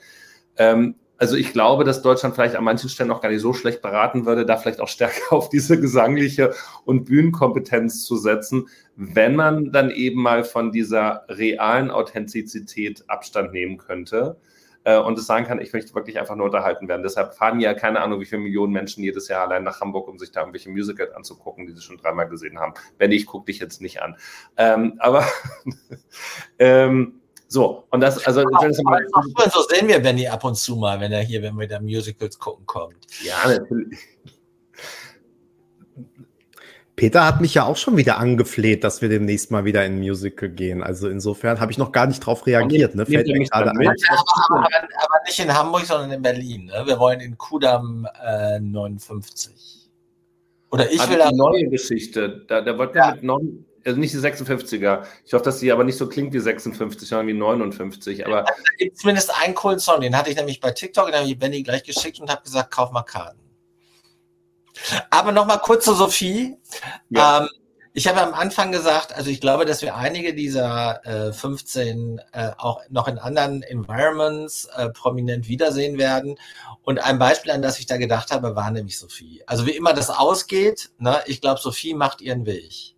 Ähm, also ich glaube, dass Deutschland vielleicht an manchen Stellen auch gar nicht so schlecht beraten würde, da vielleicht auch stärker auf diese gesangliche und Bühnenkompetenz zu setzen, wenn man dann eben mal von dieser realen Authentizität Abstand nehmen könnte äh, und es sagen kann, ich möchte wirklich einfach nur unterhalten werden. Deshalb fahren ja keine Ahnung, wie viele Millionen Menschen jedes Jahr allein nach Hamburg, um sich da irgendwelche Musicals anzugucken, die sie schon dreimal gesehen haben. Wenn nicht, guck dich jetzt nicht an. Ähm, aber ähm, so, und das, also. Aber, aber so sehen wir Benny ab und zu mal, wenn er hier, wenn wir da Musicals gucken kommt. Ja, natürlich. Peter hat mich ja auch schon wieder angefleht, dass wir demnächst mal wieder in ein Musical gehen. Also insofern habe ich noch gar nicht drauf reagiert. Ne? Fällt mir gerade ein. Aber, aber, aber, nicht in Hamburg, sondern in Berlin. Ne? Wir wollen in Kudam äh, 59. Oder ich also will die neue Geschichte. Da, da wollten wir ja. mit non, also nicht die 56er. Ich hoffe, dass die aber nicht so klingt wie 56, sondern wie 59. Aber da gibt zumindest einen coolen Song, den hatte ich nämlich bei TikTok, den habe ich Benny gleich geschickt und habe gesagt, kauf mal Karten. Aber nochmal kurz zu Sophie. Ja. Ähm, ich habe am Anfang gesagt, also ich glaube, dass wir einige dieser äh, 15 äh, auch noch in anderen Environments äh, prominent wiedersehen werden. Und ein Beispiel, an das ich da gedacht habe, war nämlich Sophie. Also wie immer das ausgeht, ne, ich glaube, Sophie macht ihren Weg.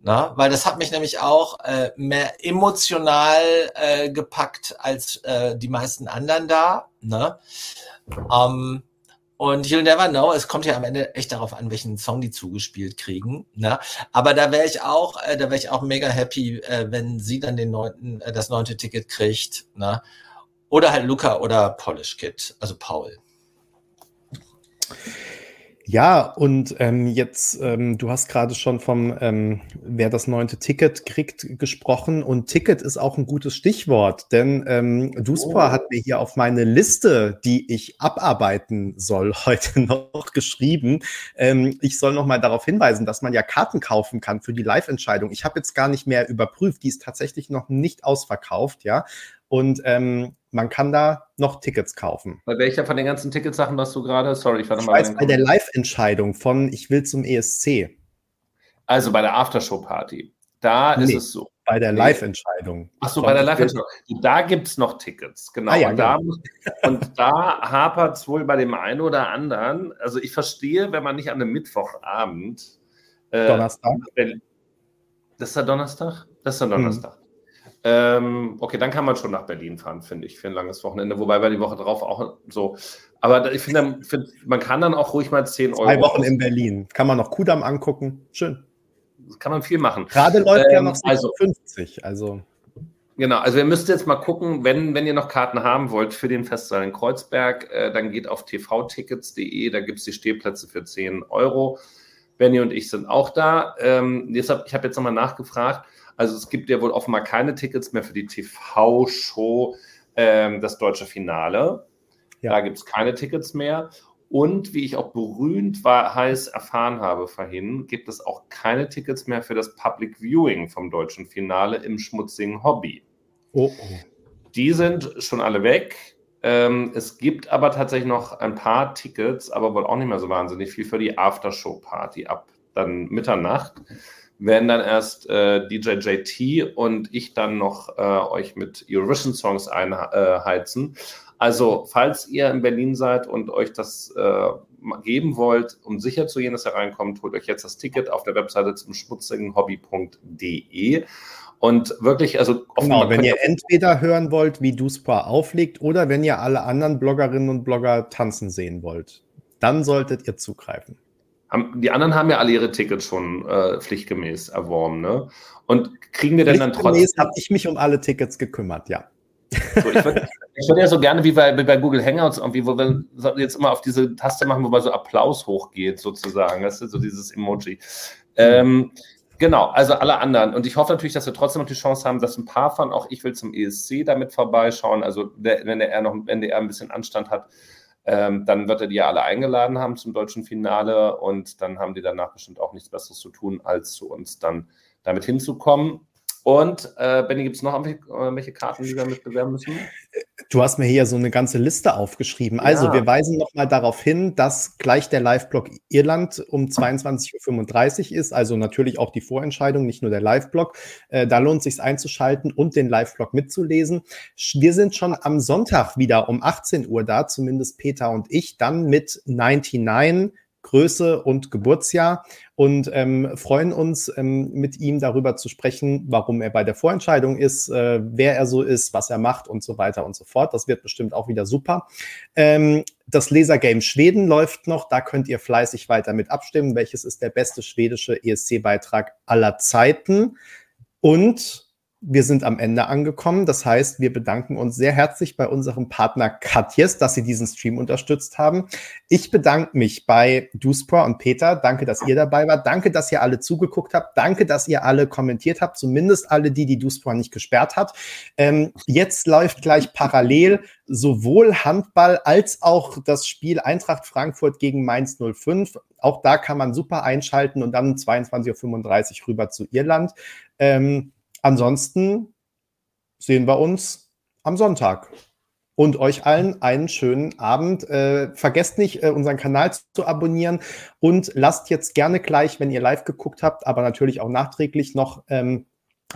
Na, weil das hat mich nämlich auch äh, mehr emotional äh, gepackt als äh, die meisten anderen da. Ne? Ähm, und You'll Never Know, es kommt ja am Ende echt darauf an, welchen Song die zugespielt kriegen. Ne? Aber da wäre ich auch, äh, da wäre ich auch mega happy, äh, wenn sie dann den neunten, äh, das neunte Ticket kriegt. Ne? Oder halt Luca oder Polish Kid, also Paul. Ja, und ähm, jetzt, ähm, du hast gerade schon vom, ähm, wer das neunte Ticket kriegt, gesprochen. Und Ticket ist auch ein gutes Stichwort, denn ähm, Duspor oh. hat mir hier auf meine Liste, die ich abarbeiten soll, heute noch geschrieben. Ähm, ich soll noch mal darauf hinweisen, dass man ja Karten kaufen kann für die Live-Entscheidung. Ich habe jetzt gar nicht mehr überprüft, die ist tatsächlich noch nicht ausverkauft, ja. Und ähm, man kann da noch Tickets kaufen. Bei welcher von den ganzen Ticketsachen was du gerade? Sorry, ich war nochmal. Bei, bei der Live-Entscheidung von Ich will zum ESC. Also bei der Aftershow-Party. Da nee, ist es so. Bei der Live-Entscheidung. Achso, bei der Live-Entscheidung. Da gibt es noch Tickets, genau. Ah, ja, und, da, genau. und da hapert es wohl bei dem einen oder anderen. Also ich verstehe, wenn man nicht an einem Mittwochabend. Äh, Donnerstag. Das ist der Donnerstag? Das ist der hm. Donnerstag. Hm. Ähm, okay, dann kann man schon nach Berlin fahren, finde ich, für ein langes Wochenende. Wobei wir die Woche drauf auch so. Aber ich finde, man kann dann auch ruhig mal 10 Euro. Zwei Wochen in Berlin. Kann man noch Kudamm angucken. Schön. Kann man viel machen. Gerade läuft ähm, ja noch 50. Also, also. Genau, also ihr müsst jetzt mal gucken, wenn, wenn ihr noch Karten haben wollt für den Festival in Kreuzberg, äh, dann geht auf tvtickets.de, da gibt es die Stehplätze für 10 Euro. Benny und ich sind auch da. Ähm, deshalb, ich habe jetzt nochmal nachgefragt. Also es gibt ja wohl offenbar keine Tickets mehr für die TV-Show, ähm, das deutsche Finale. Ja. Da gibt es keine Tickets mehr. Und wie ich auch berühmt war, heiß erfahren habe vorhin, gibt es auch keine Tickets mehr für das Public Viewing vom deutschen Finale im schmutzigen Hobby. Oh, oh. Die sind schon alle weg. Ähm, es gibt aber tatsächlich noch ein paar Tickets, aber wohl auch nicht mehr so wahnsinnig viel für die Aftershow-Party ab dann Mitternacht werden dann erst äh, DJ JT und ich dann noch äh, euch mit Eurovision-Songs einheizen. Also, falls ihr in Berlin seid und euch das äh, geben wollt, um sicher zu gehen, dass ihr reinkommt, holt euch jetzt das Ticket auf der Webseite zum schmutzigen Hobby.de. Und wirklich, also genau, wenn ihr entweder hören wollt, wie Duspa auflegt, oder wenn ihr alle anderen Bloggerinnen und Blogger tanzen sehen wollt, dann solltet ihr zugreifen. Die anderen haben ja alle ihre Tickets schon äh, pflichtgemäß erworben, ne? Und kriegen wir denn dann trotzdem. habe ich mich um alle Tickets gekümmert, ja. So, ich würde würd ja so gerne wie bei, wie bei Google Hangouts irgendwie, wo wir jetzt immer auf diese Taste machen, wo man so Applaus hochgeht, sozusagen. Das ist so dieses Emoji. Ähm, genau, also alle anderen. Und ich hoffe natürlich, dass wir trotzdem noch die Chance haben, dass ein paar von auch ich will zum ESC damit vorbeischauen. Also wenn der noch, wenn der ein bisschen Anstand hat, ähm, dann wird er die ja alle eingeladen haben zum deutschen Finale und dann haben die danach bestimmt auch nichts Besseres zu tun, als zu uns dann damit hinzukommen. Und äh, Benny, gibt es noch irgendwelche Karten, die wir mit bewerben müssen? Du hast mir hier so eine ganze Liste aufgeschrieben. Also, ja. wir weisen nochmal darauf hin, dass gleich der Live-Blog Irland um 22.35 Uhr ist. Also natürlich auch die Vorentscheidung, nicht nur der Live-Blog. Äh, da lohnt es sich einzuschalten und den Live-Blog mitzulesen. Wir sind schon am Sonntag wieder um 18 Uhr da, zumindest Peter und ich, dann mit 99 Größe und Geburtsjahr und ähm, freuen uns, ähm, mit ihm darüber zu sprechen, warum er bei der Vorentscheidung ist, äh, wer er so ist, was er macht und so weiter und so fort. Das wird bestimmt auch wieder super. Ähm, das Lasergame Schweden läuft noch. Da könnt ihr fleißig weiter mit abstimmen. Welches ist der beste schwedische ESC-Beitrag aller Zeiten? Und wir sind am Ende angekommen. Das heißt, wir bedanken uns sehr herzlich bei unserem Partner Katjes, dass sie diesen Stream unterstützt haben. Ich bedanke mich bei Duspor und Peter. Danke, dass ihr dabei wart. Danke, dass ihr alle zugeguckt habt. Danke, dass ihr alle kommentiert habt. Zumindest alle die, die Duspor nicht gesperrt hat. Ähm, jetzt läuft gleich parallel sowohl Handball als auch das Spiel Eintracht Frankfurt gegen Mainz 05. Auch da kann man super einschalten und dann 22.35 Uhr rüber zu Irland. Ähm, Ansonsten sehen wir uns am Sonntag. Und euch allen einen schönen Abend. Äh, vergesst nicht, äh, unseren Kanal zu abonnieren und lasst jetzt gerne gleich, wenn ihr live geguckt habt, aber natürlich auch nachträglich noch ähm,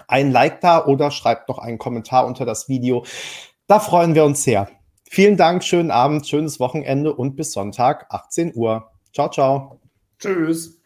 ein Like da oder schreibt noch einen Kommentar unter das Video. Da freuen wir uns sehr. Vielen Dank, schönen Abend, schönes Wochenende und bis Sonntag, 18 Uhr. Ciao, ciao. Tschüss.